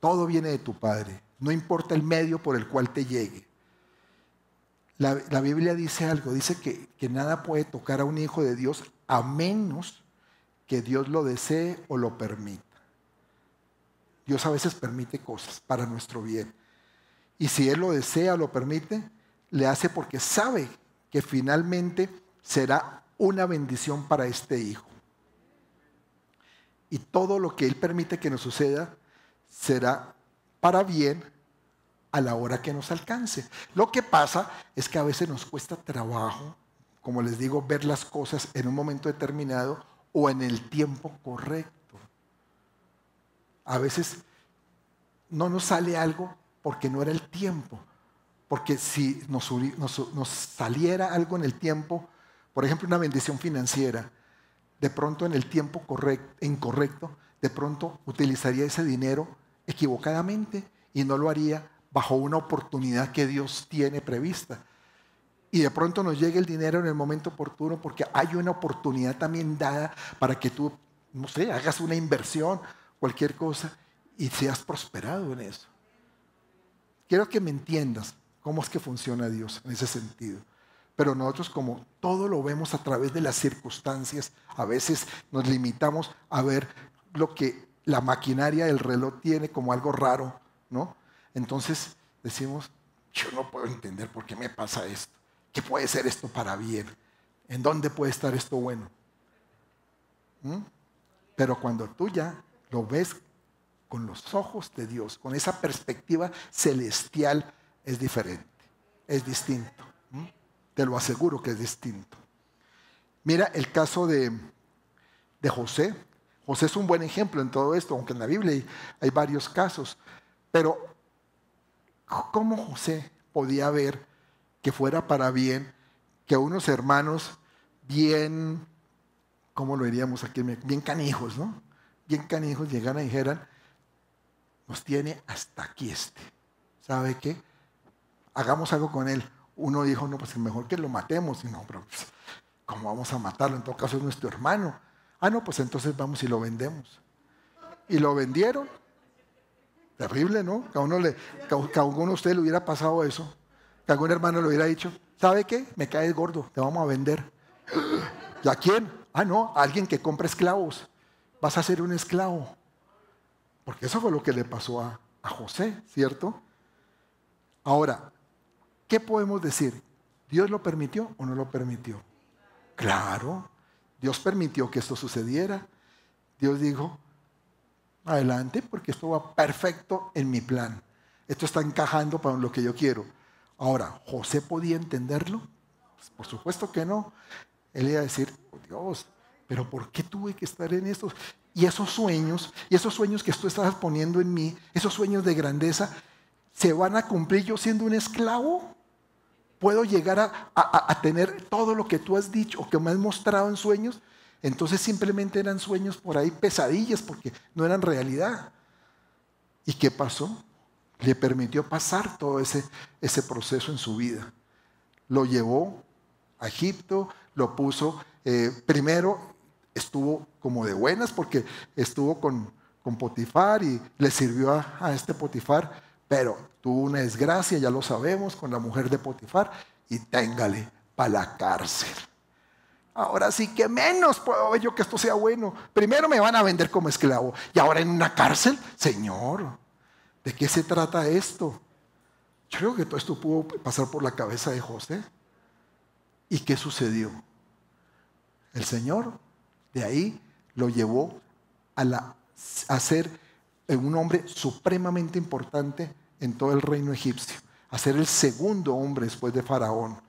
Todo viene de tu Padre. No importa el medio por el cual te llegue. La, Biblia dice algo, dice que, que nada puede tocar a un hijo de Dios a menos que Dios lo desee o lo permita. Dios a veces permite cosas para nuestro bien. Y si Él lo desea lo permite, le hace porque sabe que finalmente será una bendición para este hijo y todo lo que Él permite que nos suceda será para bien a la hora que nos alcance. Lo que pasa es que a veces nos cuesta trabajo, como les digo, ver las cosas en un momento determinado o en el tiempo correcto. A veces no nos sale algo porque no era el tiempo. Porque si nos, nos, saliera algo en el tiempo, por ejemplo una bendición financiera, de pronto en el tiempo correcto, incorrecto, de pronto utilizaría ese dinero equivocadamente y no lo haría bajo una oportunidad que Dios tiene prevista. y de pronto nos llegue el dinero en el momento oportuno porque hay una oportunidad también dada para que tú, no sé, hagas una inversión, cualquier cosa, y seas prosperado en eso. Quiero que me entiendas cómo es que funciona Dios en ese sentido. Pero nosotros como todo lo vemos a través de las circunstancias, a veces nos limitamos a ver lo que la maquinaria del reloj tiene como algo raro, ¿no? Entonces decimos, yo no puedo entender por qué me pasa esto. ¿Qué puede ser esto para bien? ¿En dónde puede estar esto bueno? ¿Mm? Pero cuando tú ya lo ves con los ojos de Dios, con esa perspectiva celestial, es diferente, es distinto. Te lo aseguro que es distinto. Mira el caso de, de José. José es un buen ejemplo en todo esto, aunque en la Biblia hay, varios casos. Pero, ¿cómo José podía ver que fuera para bien que unos hermanos bien, ¿cómo lo diríamos aquí? Bien canijos, ¿no? Bien canijos llegaran y dijeran, nos tiene hasta aquí este. ¿Sabe qué? Hagamos algo con él uno dijo, no, pues mejor que lo matemos. Y no, pero pues, ¿cómo vamos a matarlo? En todo caso es nuestro hermano. Ah, no, pues entonces vamos y lo vendemos. Y lo vendieron. Terrible, ¿no? Que a uno, le, que a uno de ustedes le hubiera pasado eso. Que algún hermano le hubiera dicho, ¿sabe qué? Me caes gordo, te vamos a vender. ¿Y a quién? Ah, no, a alguien que compra esclavos. Vas a ser un esclavo. Porque eso fue lo que le pasó a, a José, ¿cierto? Ahora, ¿qué podemos decir? ¿Dios lo permitió o no lo permitió? Claro, Dios permitió que esto sucediera. Dios dijo, adelante, porque esto va perfecto en mi plan. Esto está encajando para lo que yo quiero. Ahora, ¿José podía entenderlo? Pues, por supuesto que no. Él iba a decir, oh, Dios, pero ¿por qué tuve que estar en esto? Y esos sueños, y esos sueños que tú estabas poniendo en mí, esos sueños de grandeza, ¿se van a cumplir yo siendo un esclavo? ¿Puedo llegar a, tener todo lo que tú has dicho o que me has mostrado en sueños? Entonces simplemente eran sueños por ahí, pesadillas, porque no eran realidad. ¿Y qué pasó? Le permitió pasar todo ese, ese proceso en su vida. Lo llevó a Egipto, lo puso, eh, primero estuvo como de buenas porque estuvo con, con Potifar y le sirvió a, a este Potifar, pero tuvo una desgracia, ya lo sabemos, con la mujer de Potifar y téngale para la cárcel. Ahora sí que menos puedo ver yo que esto sea bueno. Primero me van a vender como esclavo y ahora en una cárcel. Señor, ¿de qué se trata esto? Yo creo que todo esto pudo pasar por la cabeza de José. ¿Y qué sucedió? El Señor de ahí lo llevó a, la, a ser un hombre supremamente importante en todo el reino egipcio, a ser el segundo hombre después de Faraón,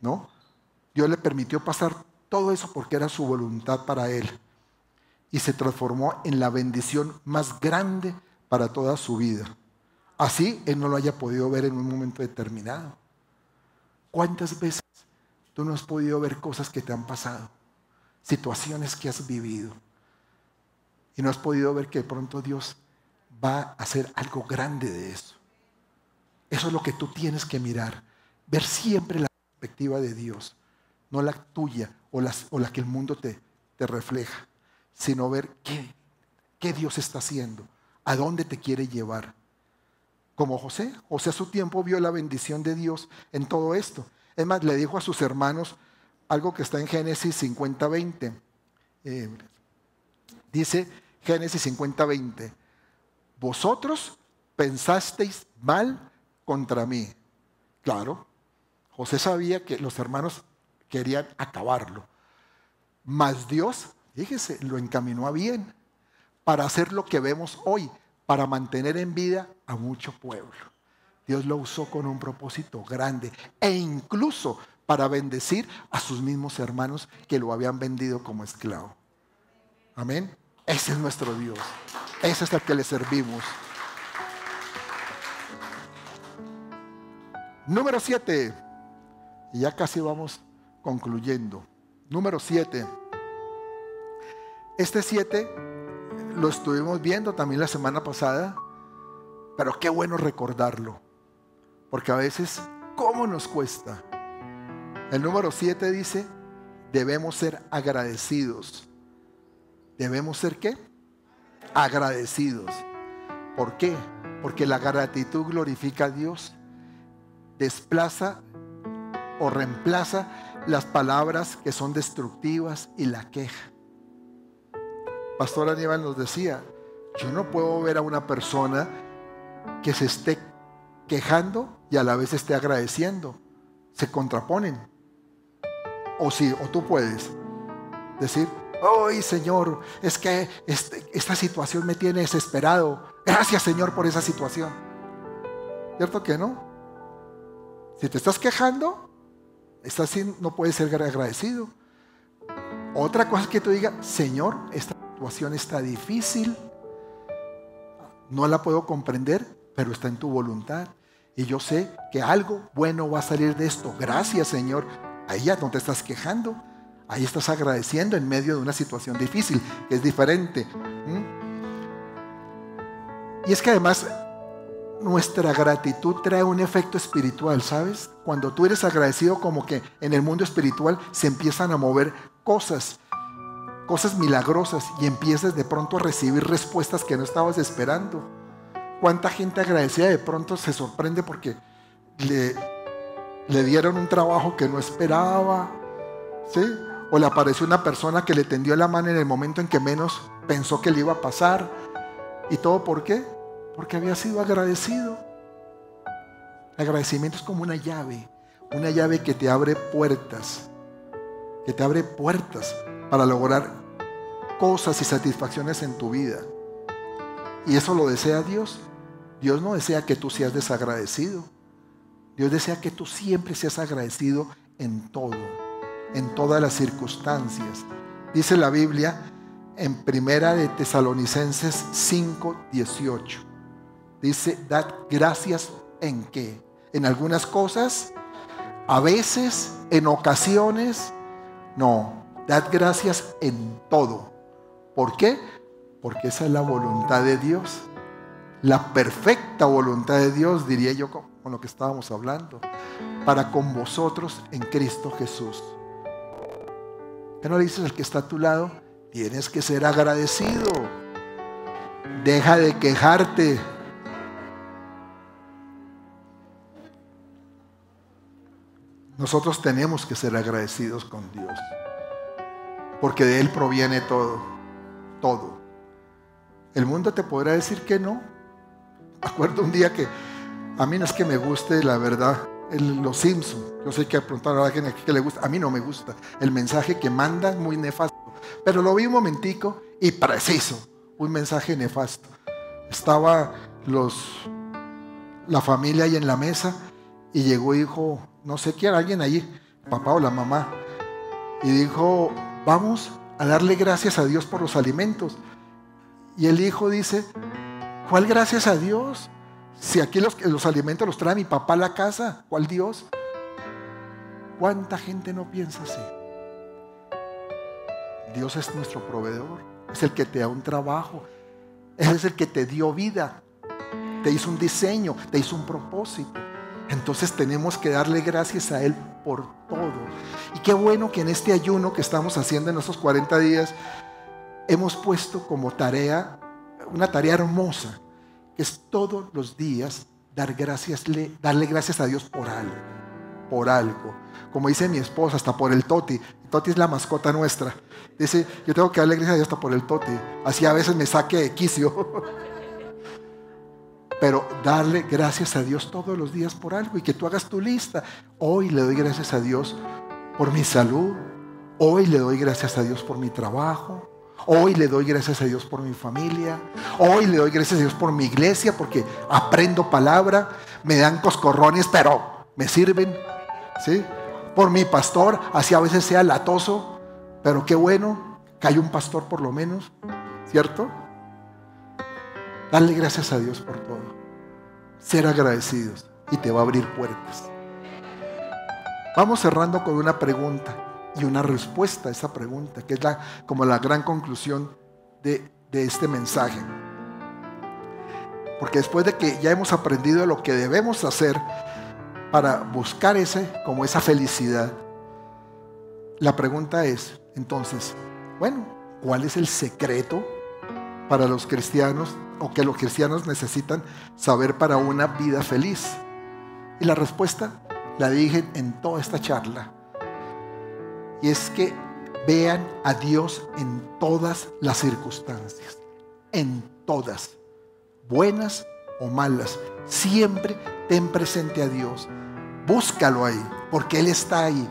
¿no? Dios le permitió pasar todo eso porque era su voluntad para él y se transformó en la bendición más grande para toda su vida. Así él no lo haya podido ver en un momento determinado. ¿Cuántas veces tú no has podido ver cosas que te han pasado? Situaciones que has vivido. Y no has podido ver que de pronto Dios va a hacer algo grande de eso. Eso es lo que tú tienes que mirar. Ver siempre la perspectiva de Dios, no la tuya o, la que el mundo te, refleja, sino ver qué, qué Dios está haciendo, a dónde te quiere llevar. Como José, José a su tiempo vio la bendición de Dios en todo esto. Es más, le dijo a sus hermanos algo que está en Génesis 50-20. Eh, dice Génesis 50-20, vosotros pensasteis mal contra mí. Claro, José sabía que los hermanos querían acabarlo. Mas Dios, fíjese, lo encaminó a bien para hacer lo que vemos hoy, para mantener en vida a mucho pueblo. Dios lo usó con un propósito grande e incluso para bendecir a sus mismos hermanos que lo habían vendido como esclavo. Amén. Ese es nuestro Dios. Ese es el que le servimos. Número 7. Y ya casi vamos concluyendo. Número 7. Este 7 lo estuvimos viendo también la semana pasada, pero qué bueno recordarlo. Porque a veces, ¿cómo nos cuesta El número 7 dice, debemos ser agradecidos. ¿Debemos ser qué? Agradecidos. ¿Por qué? Porque la gratitud glorifica a Dios, desplaza o reemplaza las palabras que son destructivas y la queja. Pastor Aníbal nos decía, yo no puedo ver a una persona que se esté quejando y a la vez esté agradeciendo. Se contraponen. O sí, o tú puedes decir, ¡ay Señor! Es que este, esta situación me tiene desesperado. Gracias Señor por esa situación. ¿Cierto que no? Si te estás quejando, estás no puedes ser agradecido. Otra cosa es que tú digas, Señor, esta situación está difícil. No la puedo comprender, pero está en tu voluntad. Y yo sé que algo bueno va a salir de esto. Gracias, Señor. Ahí ya no te estás quejando. Ahí estás agradeciendo en medio de una situación difícil, que es diferente. Y es que además nuestra gratitud trae un efecto espiritual, ¿sabes? Cuando tú eres agradecido como que en el mundo espiritual se empiezan a mover cosas, cosas milagrosas y empiezas de pronto a recibir respuestas que no estabas esperando. ¿Cuánta gente agradecida de pronto se sorprende porque le, le dieron un trabajo que no esperaba? ¿Sí? O le apareció una persona que le tendió la mano en el momento en que menos pensó que le iba a pasar. ¿Y todo por qué? Porque había sido agradecido. El agradecimiento es como una llave, una llave que te abre puertas, que te abre puertas para lograr cosas y satisfacciones en tu vida. Y eso lo desea Dios. Dios no desea que tú seas desagradecido. Dios desea que tú siempre seas agradecido en todo en todas las circunstancias. Dice la Biblia en Primera de Tesalonicenses 5, 18. Dice, dad gracias en qué? En algunas cosas, a veces, en ocasiones, no, dad gracias en todo. ¿Por qué? Porque esa es la voluntad de Dios. La perfecta voluntad de Dios, diría yo con lo que estábamos hablando, para con vosotros en Cristo Jesús. ¿Qué no le dices al que está a tu lado? Tienes que ser agradecido. Deja de quejarte. Nosotros tenemos que ser agradecidos con Dios. Porque de Él proviene todo. Todo. El mundo te podrá decir que no. Acuerdo un día que a mí no es que me guste la verdad los Simpsons. Yo sé que preguntar a alguien que le gusta. A mí no me gusta. El mensaje que manda muy nefasto. Pero lo vi un momentico y preciso. Un mensaje nefasto. Estaba los, la familia ahí en la mesa y llegó y dijo, no sé quién, alguien allí, papá o la mamá. Y dijo, vamos a darle gracias a Dios por los alimentos. Y el hijo dice, ¿cuál gracias a Dios? Si aquí los, los alimentos los trae mi papá a la casa, ¿cuál Dios? ¿Cuánta gente no piensa así? Dios es nuestro proveedor, es el que te da un trabajo, es el que te dio vida, te hizo un diseño, te hizo un propósito. Entonces tenemos que darle gracias a Él por todo. Y qué bueno que en este ayuno que estamos haciendo en estos 40 días, hemos puesto como tarea, una tarea hermosa, es todos los días dar gracias, darle gracias a Dios por algo, por algo. Como dice mi esposa, hasta por el Toti. Toti es la mascota nuestra. Dice, yo tengo que darle gracias a Dios hasta por el Toti. Así a veces me saque de quicio. Pero darle gracias a Dios todos los días por algo y que tú hagas tu lista. Hoy le doy gracias a Dios por mi salud. Hoy le doy gracias a Dios por mi trabajo. Hoy le doy gracias a Dios por mi familia. Hoy le doy gracias a Dios por mi iglesia porque aprendo palabra. Me dan coscorrones, pero me sirven. ¿sí? Por mi pastor, así a veces sea latoso, pero qué bueno que hay un pastor por lo menos. ¿Cierto? Dale gracias a Dios por todo. Ser agradecidos y te va a abrir puertas. Vamos cerrando con una pregunta y una respuesta a esa pregunta, que es la, como la gran conclusión de, de este mensaje. Porque después de que ya hemos aprendido lo que debemos hacer para buscar ese, como esa felicidad, la pregunta es, entonces, bueno, ¿cuál es el secreto para los cristianos o que los cristianos necesitan saber para una vida feliz? Y la respuesta la dije en toda esta charla. Y es que vean a Dios en todas las circunstancias, en todas, buenas o malas. Siempre ten presente a Dios. Búscalo ahí, porque Él está ahí.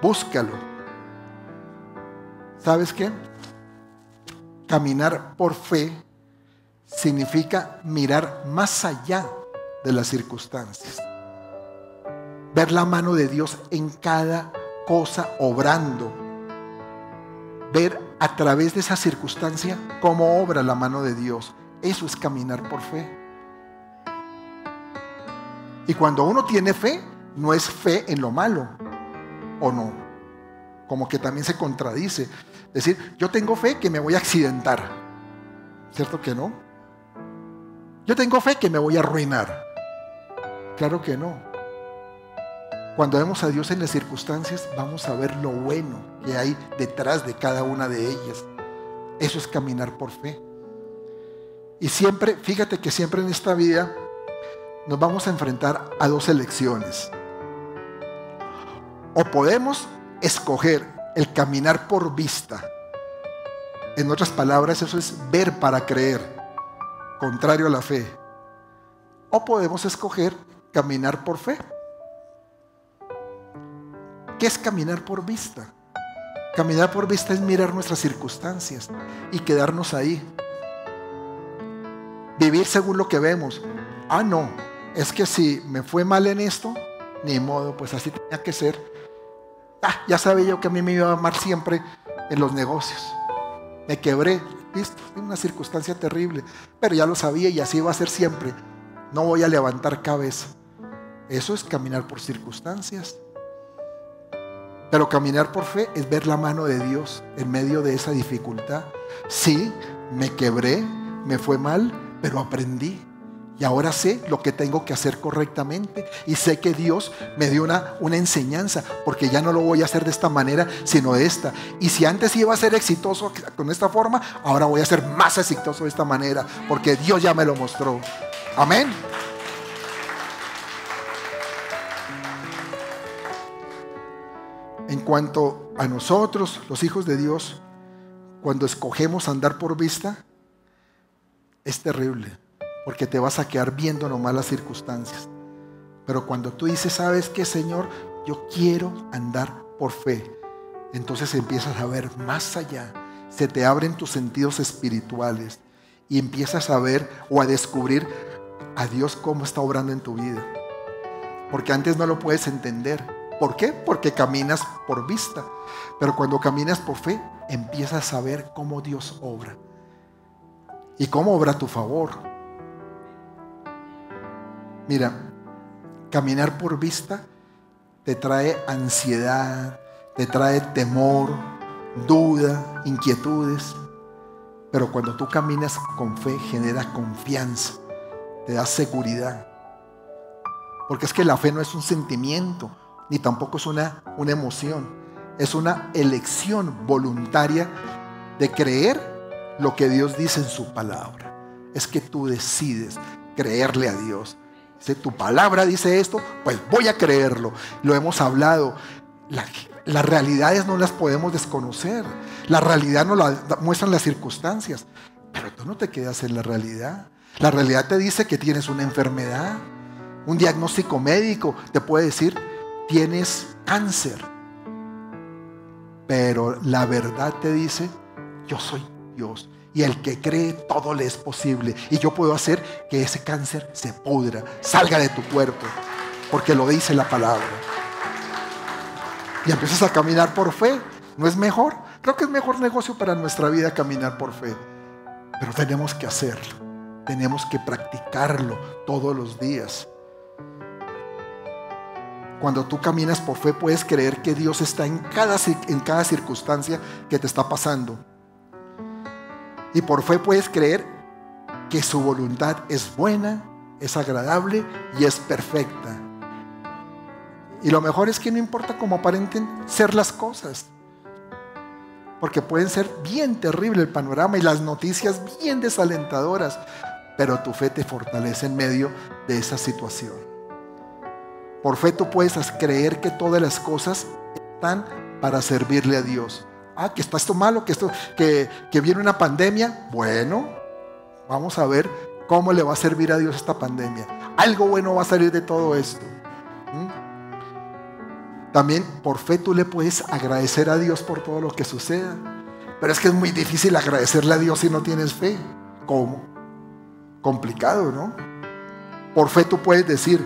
Búscalo. ¿Sabes qué? Caminar por fe significa mirar más allá de las circunstancias. Ver la mano de Dios en cada cosa obrando. Ver a través de esa circunstancia cómo obra la mano de Dios. Eso es caminar por fe. Y cuando uno tiene fe, no es fe en lo malo, ¿o no? Como que también se contradice. Decir, yo tengo fe que me voy a accidentar. ¿Cierto que no? Yo tengo fe que me voy a arruinar. Claro que no. Cuando vemos a Dios en las circunstancias, vamos a ver lo bueno que hay detrás de cada una de ellas. Eso es caminar por fe. Y siempre, fíjate que siempre en esta vida nos vamos a enfrentar a dos elecciones. O podemos escoger el caminar por vista. En otras palabras, eso es ver para creer, contrario a la fe. O podemos escoger caminar por fe. ¿Qué es caminar por vista? Caminar por vista es mirar nuestras circunstancias y quedarnos ahí. Vivir según lo que vemos. Ah, no, es que si me fue mal en esto, ni modo, pues así tenía que ser. Ah, ya sabía yo que a mí me iba a amar siempre en los negocios. Me quebré, listo, una circunstancia terrible, pero ya lo sabía y así va a ser siempre. No voy a levantar cabeza. Eso es caminar por circunstancias. Pero caminar por fe es ver la mano de Dios en medio de esa dificultad. Sí, me quebré, me fue mal, pero aprendí. Y ahora sé lo que tengo que hacer correctamente. Y sé que Dios me dio una, una enseñanza, porque ya no lo voy a hacer de esta manera, sino de esta. Y si antes iba a ser exitoso con esta forma, ahora voy a ser más exitoso de esta manera, porque Dios ya me lo mostró. Amén. En cuanto a nosotros, los hijos de Dios, cuando escogemos andar por vista, es terrible porque te vas a quedar viendo nomás las circunstancias. Pero cuando tú dices, ¿sabes qué, Señor? Yo quiero andar por fe. Entonces empiezas a ver más allá. Se te abren tus sentidos espirituales y empiezas a ver o a descubrir a Dios cómo está obrando en tu vida. Porque antes no lo puedes entender. ¿Por qué? Porque caminas por vista. Pero cuando caminas por fe, empiezas a ver cómo Dios obra. Y cómo obra a tu favor Mira, caminar por vista te trae ansiedad, te trae temor, duda, inquietudes. Pero cuando tú caminas con fe, genera confianza, te da seguridad. Porque es que la fe no es un sentimiento, ni tampoco es una, una emoción. Es una elección voluntaria de creer lo que Dios dice en su palabra. Es que tú decides creerle a Dios. Si tu palabra dice esto, pues voy a creerlo. Lo hemos hablado. las realidades no las podemos desconocer. La realidad no la muestran las circunstancias. Pero tú no te quedas en la realidad. La realidad te dice que tienes una enfermedad. Un diagnóstico médico te puede decir, tienes cáncer. Pero la verdad te dice, yo soy Dios. Y el que cree, todo le es posible. Y yo puedo hacer que ese cáncer se pudra, salga de tu cuerpo, porque lo dice la palabra. Y empiezas a caminar por fe. ¿No es mejor? Creo que es mejor negocio para nuestra vida caminar por fe. Pero tenemos que hacerlo. Tenemos que practicarlo todos los días. Cuando tú caminas por fe puedes creer que Dios está en cada, en cada circunstancia que te está pasando y por fe puedes creer que su voluntad es buena, es agradable y es perfecta. Y lo mejor es que no importa cómo aparenten ser las cosas. Porque pueden ser bien terrible el panorama y las noticias bien desalentadoras. Pero tu fe te fortalece en medio de esa situación. Por fe tú puedes creer que todas las cosas están para servirle a Dios. Ah, que está esto malo, que, esto, que, que viene una pandemia. Bueno, vamos a ver cómo le va a servir a Dios esta pandemia. Algo bueno va a salir de todo esto. También por fe tú le puedes agradecer a Dios por todo lo que suceda. Pero es que es muy difícil agradecerle a Dios si no tienes fe. ¿Cómo? Complicado, ¿no? Por fe tú puedes decir,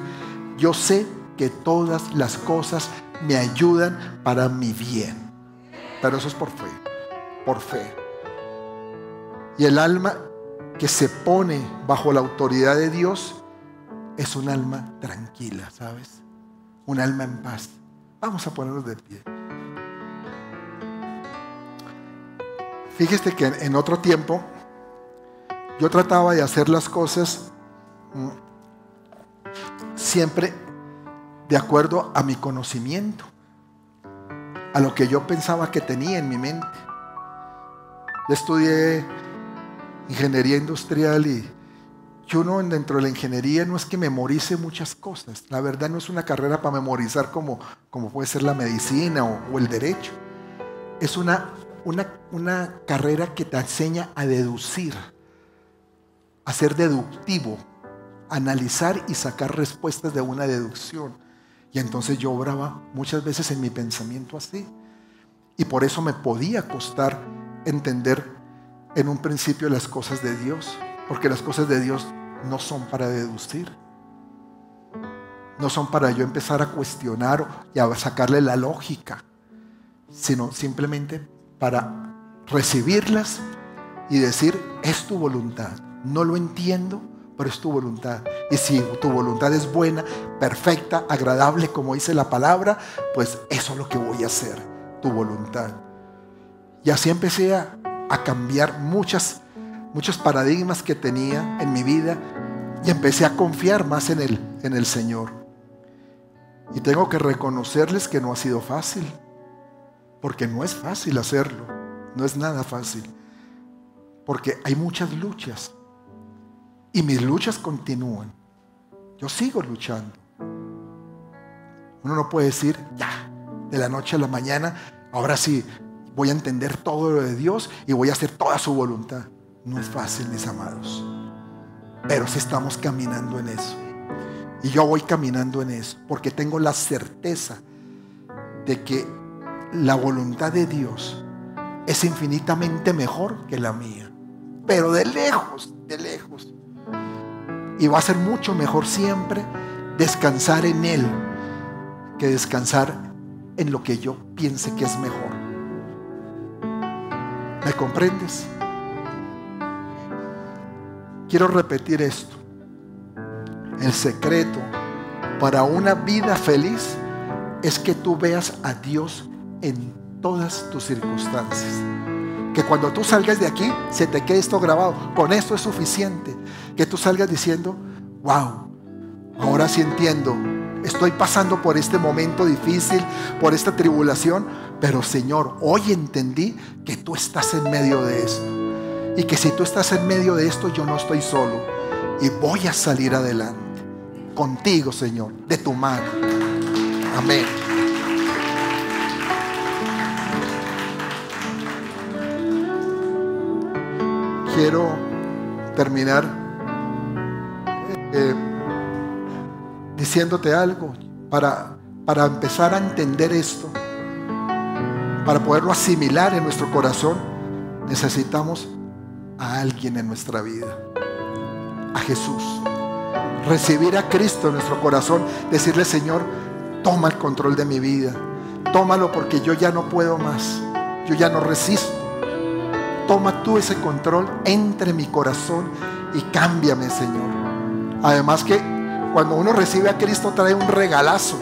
yo sé que todas las cosas me ayudan para mi bien. Pero eso es por fe, por fe. Y el alma que se pone bajo la autoridad de Dios es un alma tranquila, ¿sabes? Un alma en paz. Vamos a ponernos de pie. Fíjese que en otro tiempo yo trataba de hacer las cosas mm, siempre de acuerdo a mi conocimiento, a lo que yo pensaba que tenía en mi mente. Yo estudié ingeniería industrial y yo no dentro de la ingeniería no es que memorice muchas cosas. La verdad no es una carrera para memorizar como, como puede ser la medicina o, el derecho. Es una, una, una carrera que te enseña a deducir, a ser deductivo, analizar y sacar respuestas de una deducción. Y entonces yo obraba muchas veces en mi pensamiento así. Y por eso me podía costar entender en un principio las cosas de Dios. Porque las cosas de Dios no son para deducir. No son para yo empezar a cuestionar y a sacarle la lógica. Sino simplemente para recibirlas y decir, es tu voluntad. No lo entiendo, pero es tu voluntad. Y si tu voluntad es buena, perfecta, agradable, como dice la palabra, pues eso es lo que voy a hacer, tu voluntad. Y así empecé a, cambiar muchas muchos paradigmas que tenía en mi vida y empecé a confiar más en Él, en el Señor. Y tengo que reconocerles que no ha sido fácil, porque no es fácil hacerlo, no es nada fácil, porque hay muchas luchas y mis luchas continúan. Yo sigo luchando. Uno no puede decir, ya, de la noche a la mañana, ahora sí, voy a entender todo lo de Dios y voy a hacer toda su voluntad. No es fácil, mis amados. Pero si estamos caminando en eso. Y yo voy caminando en eso. Porque tengo la certeza de que la voluntad de Dios es infinitamente mejor que la mía. Pero de lejos, de lejos. Y va a ser mucho mejor siempre descansar en Él que descansar en lo que yo piense que es mejor. ¿Me comprendes? Quiero repetir esto. El secreto para una vida feliz es que tú veas a Dios en todas tus circunstancias. Que cuando tú salgas de aquí se te quede esto grabado. Con esto es suficiente. Que tú salgas diciendo, wow, ahora sí entiendo. Estoy pasando por este momento difícil, por esta tribulación, pero Señor, hoy entendí que tú estás en medio de esto. Y que si tú estás en medio de esto, yo no estoy solo. Y voy a salir adelante. Contigo, Señor, de tu mano. Amén. Quiero terminar eh, diciéndote algo para, para empezar a entender esto, para poderlo asimilar en nuestro corazón, necesitamos a alguien en nuestra vida, a Jesús. Recibir a Cristo en nuestro corazón, decirle, Señor, toma el control de mi vida. Tómalo porque yo ya no puedo más. Yo ya no resisto. Toma tú ese control entre mi corazón y cámbiame, Señor. Además que cuando uno recibe a Cristo trae un regalazo.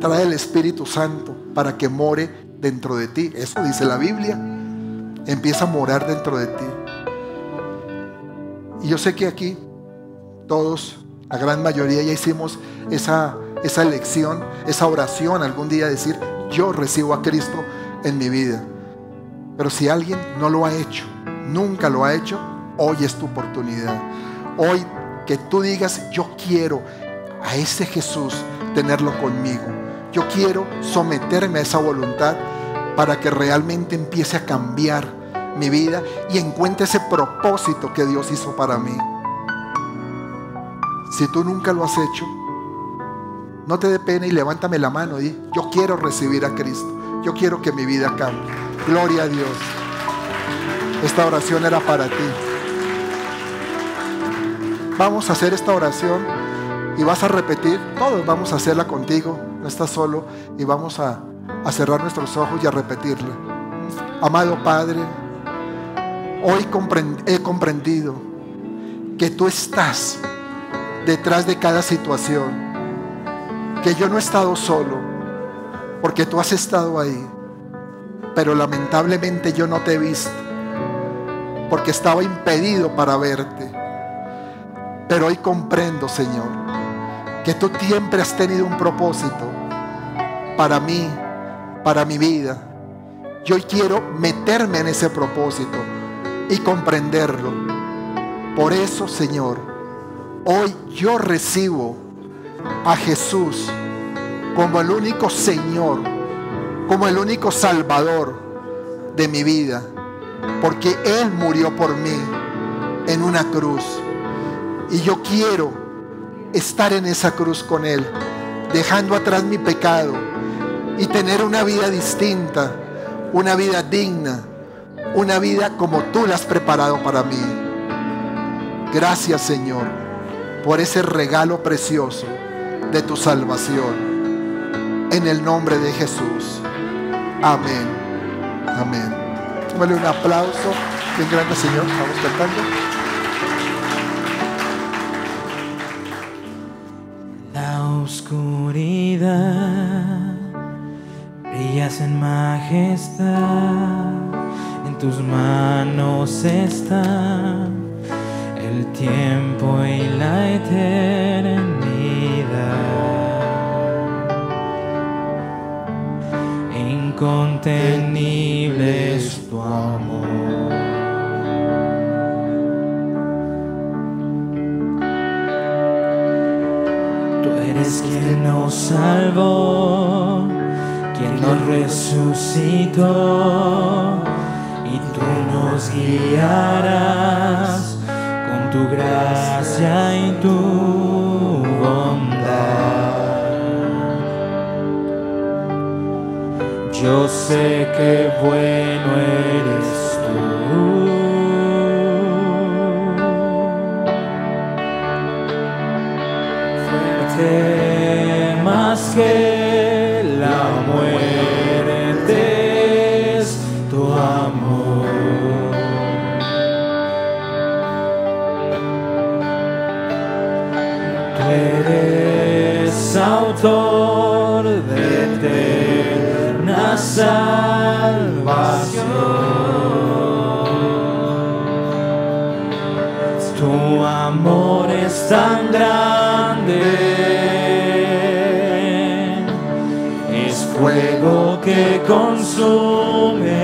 Trae el Espíritu Santo para que more dentro de ti. Eso dice la Biblia. Empieza a morar dentro de ti. Y yo sé que aquí todos, la gran mayoría, ya hicimos esa esa elección, esa oración algún día decir, yo recibo a Cristo en mi vida. Pero si alguien no lo ha hecho, nunca lo ha hecho, hoy es tu oportunidad. Hoy que tú digas, yo quiero a ese Jesús tenerlo conmigo. Yo quiero someterme a esa voluntad para que realmente empiece a cambiar mi vida y encuentre ese propósito que Dios hizo para mí. Si tú nunca lo has hecho, no te dé pena y levántame la mano y yo quiero recibir a Cristo. Yo quiero que mi vida cambie. Gloria a Dios. Esta oración era para ti. Vamos a hacer esta oración y vas a repetir. Todos vamos a hacerla contigo. No estás solo y vamos a, cerrar nuestros ojos y a repetirla. Amado Padre, hoy he comprendido que tú estás detrás de cada situación. Que yo no he estado solo, porque tú has estado ahí. Pero lamentablemente yo no te he visto, porque estaba impedido para verte. Pero hoy comprendo, Señor, que tú siempre has tenido un propósito para mí, para mi vida. Yo quiero meterme en ese propósito y comprenderlo. Por eso, Señor, Hoy yo recibo a Jesús como el único Señor, como el único Salvador de mi vida, porque Él murió por mí en una cruz. Y yo quiero estar en esa cruz con Él, dejando atrás mi pecado y tener una vida distinta, una vida digna, una vida como tú la has preparado para mí. Gracias Señor por ese regalo precioso de tu salvación. En el nombre de Jesús. Amén. Amén. Dale un aplauso. Bien grande, Señor. Vamos cantando. La oscuridad brillas en majestad. En tus manos está el tiempo y la eternidad. Incontenible es tu amor. Tú eres quien nos salvó, quien nos resucitó y tú nos guiarás tu gracia y tu Yo sé que bueno eres tú. Fuerte más que la muerte es tu amor. eres autor salvación. Tu amor es tan grande, es fuego que consume.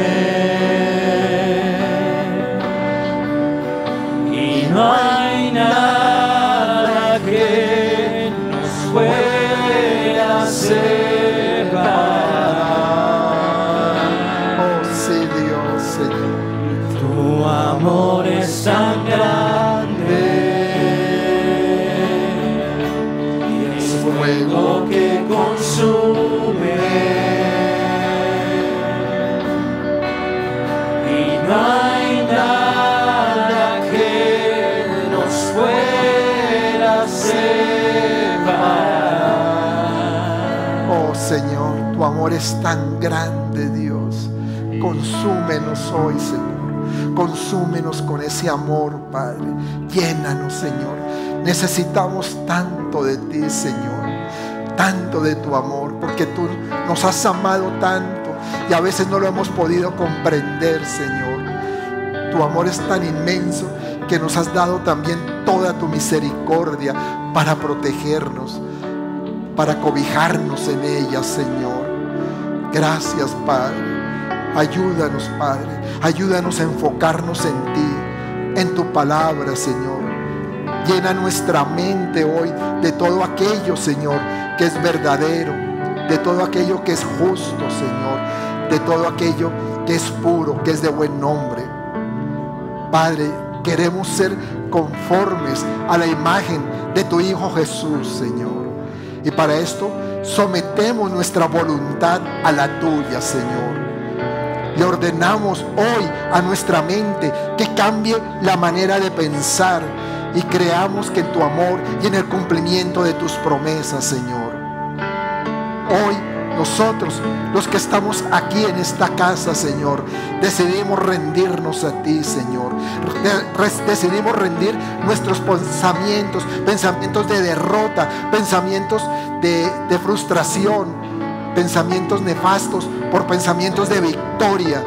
Amor es tan grande, Dios. Consúmenos hoy, Señor. Consúmenos con ese amor, Padre. Llénanos, Señor. Necesitamos tanto de ti, Señor. Tanto de tu amor, porque tú nos has amado tanto y a veces no lo hemos podido comprender, Señor. Tu amor es tan inmenso que nos has dado también toda tu misericordia para protegernos para cobijarnos en ella, Señor. Gracias, Padre. Ayúdanos, Padre. Ayúdanos a enfocarnos en ti, en tu palabra, Señor. Llena nuestra mente hoy de todo aquello, Señor, que es verdadero, de todo aquello que es justo, Señor, de todo aquello que es puro, que es de buen nombre. Padre, queremos ser conformes a la imagen de tu Hijo Jesús, Señor. Y para esto sometemos nuestra voluntad a la tuya, Señor. Le ordenamos hoy a nuestra mente que cambie la manera de pensar y creamos que en tu amor y en el cumplimiento de tus promesas, Señor. Hoy nosotros, los que estamos aquí en esta casa, Señor, decidimos rendirnos a ti, Señor. Decidimos rendir nuestros pensamientos, pensamientos de derrota, pensamientos de, frustración, pensamientos nefastos por pensamientos de victoria,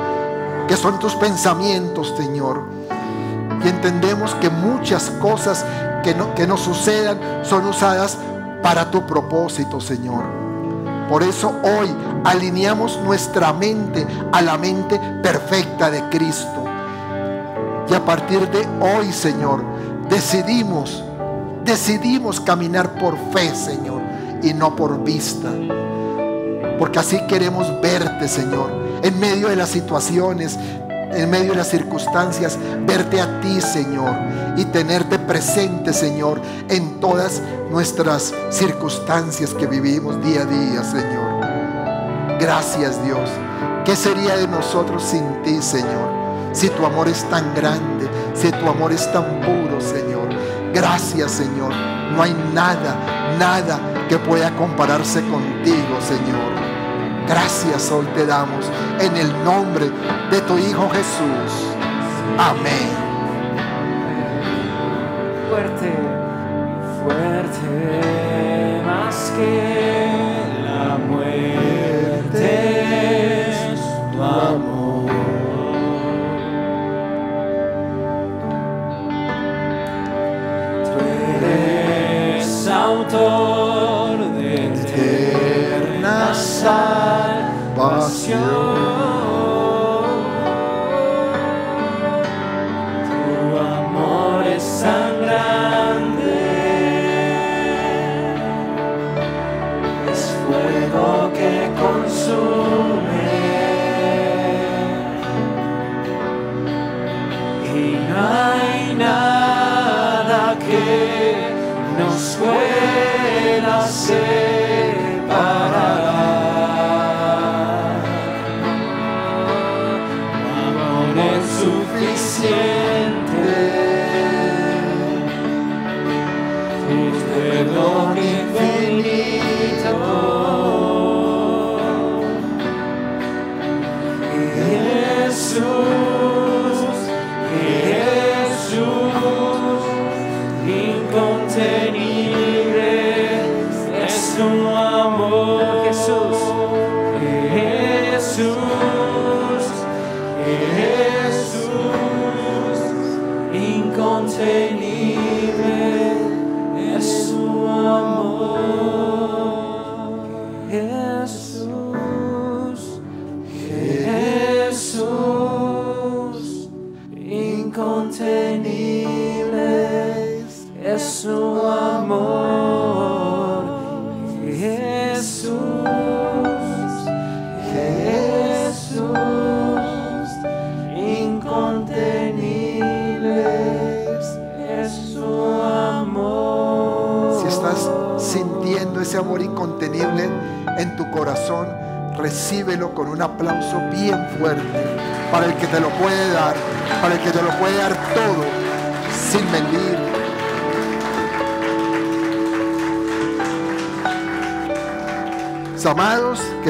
que son tus pensamientos, Señor. Y entendemos que muchas cosas que, no, que nos sucedan son usadas para tu propósito, Señor. Por eso hoy alineamos nuestra mente a la mente perfecta de Cristo. Y a partir de hoy, Señor, decidimos, decidimos caminar por fe, Señor, y no por vista. Porque así queremos verte, Señor, en medio de las situaciones, en medio de las circunstancias, verte a ti, Señor, y tenerte presente, Señor, en todas nuestras circunstancias que vivimos día a día, Señor. Gracias, Dios. ¿Qué sería de nosotros sin ti, Señor? Si tu amor es tan grande, si tu amor es tan puro, Señor. Gracias, Señor. No hay nada, nada que pueda compararse contigo, Señor. Gracias hoy te damos en el nombre de tu Hijo Jesús. Amén. Fuerte,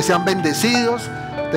que sean bendecidos,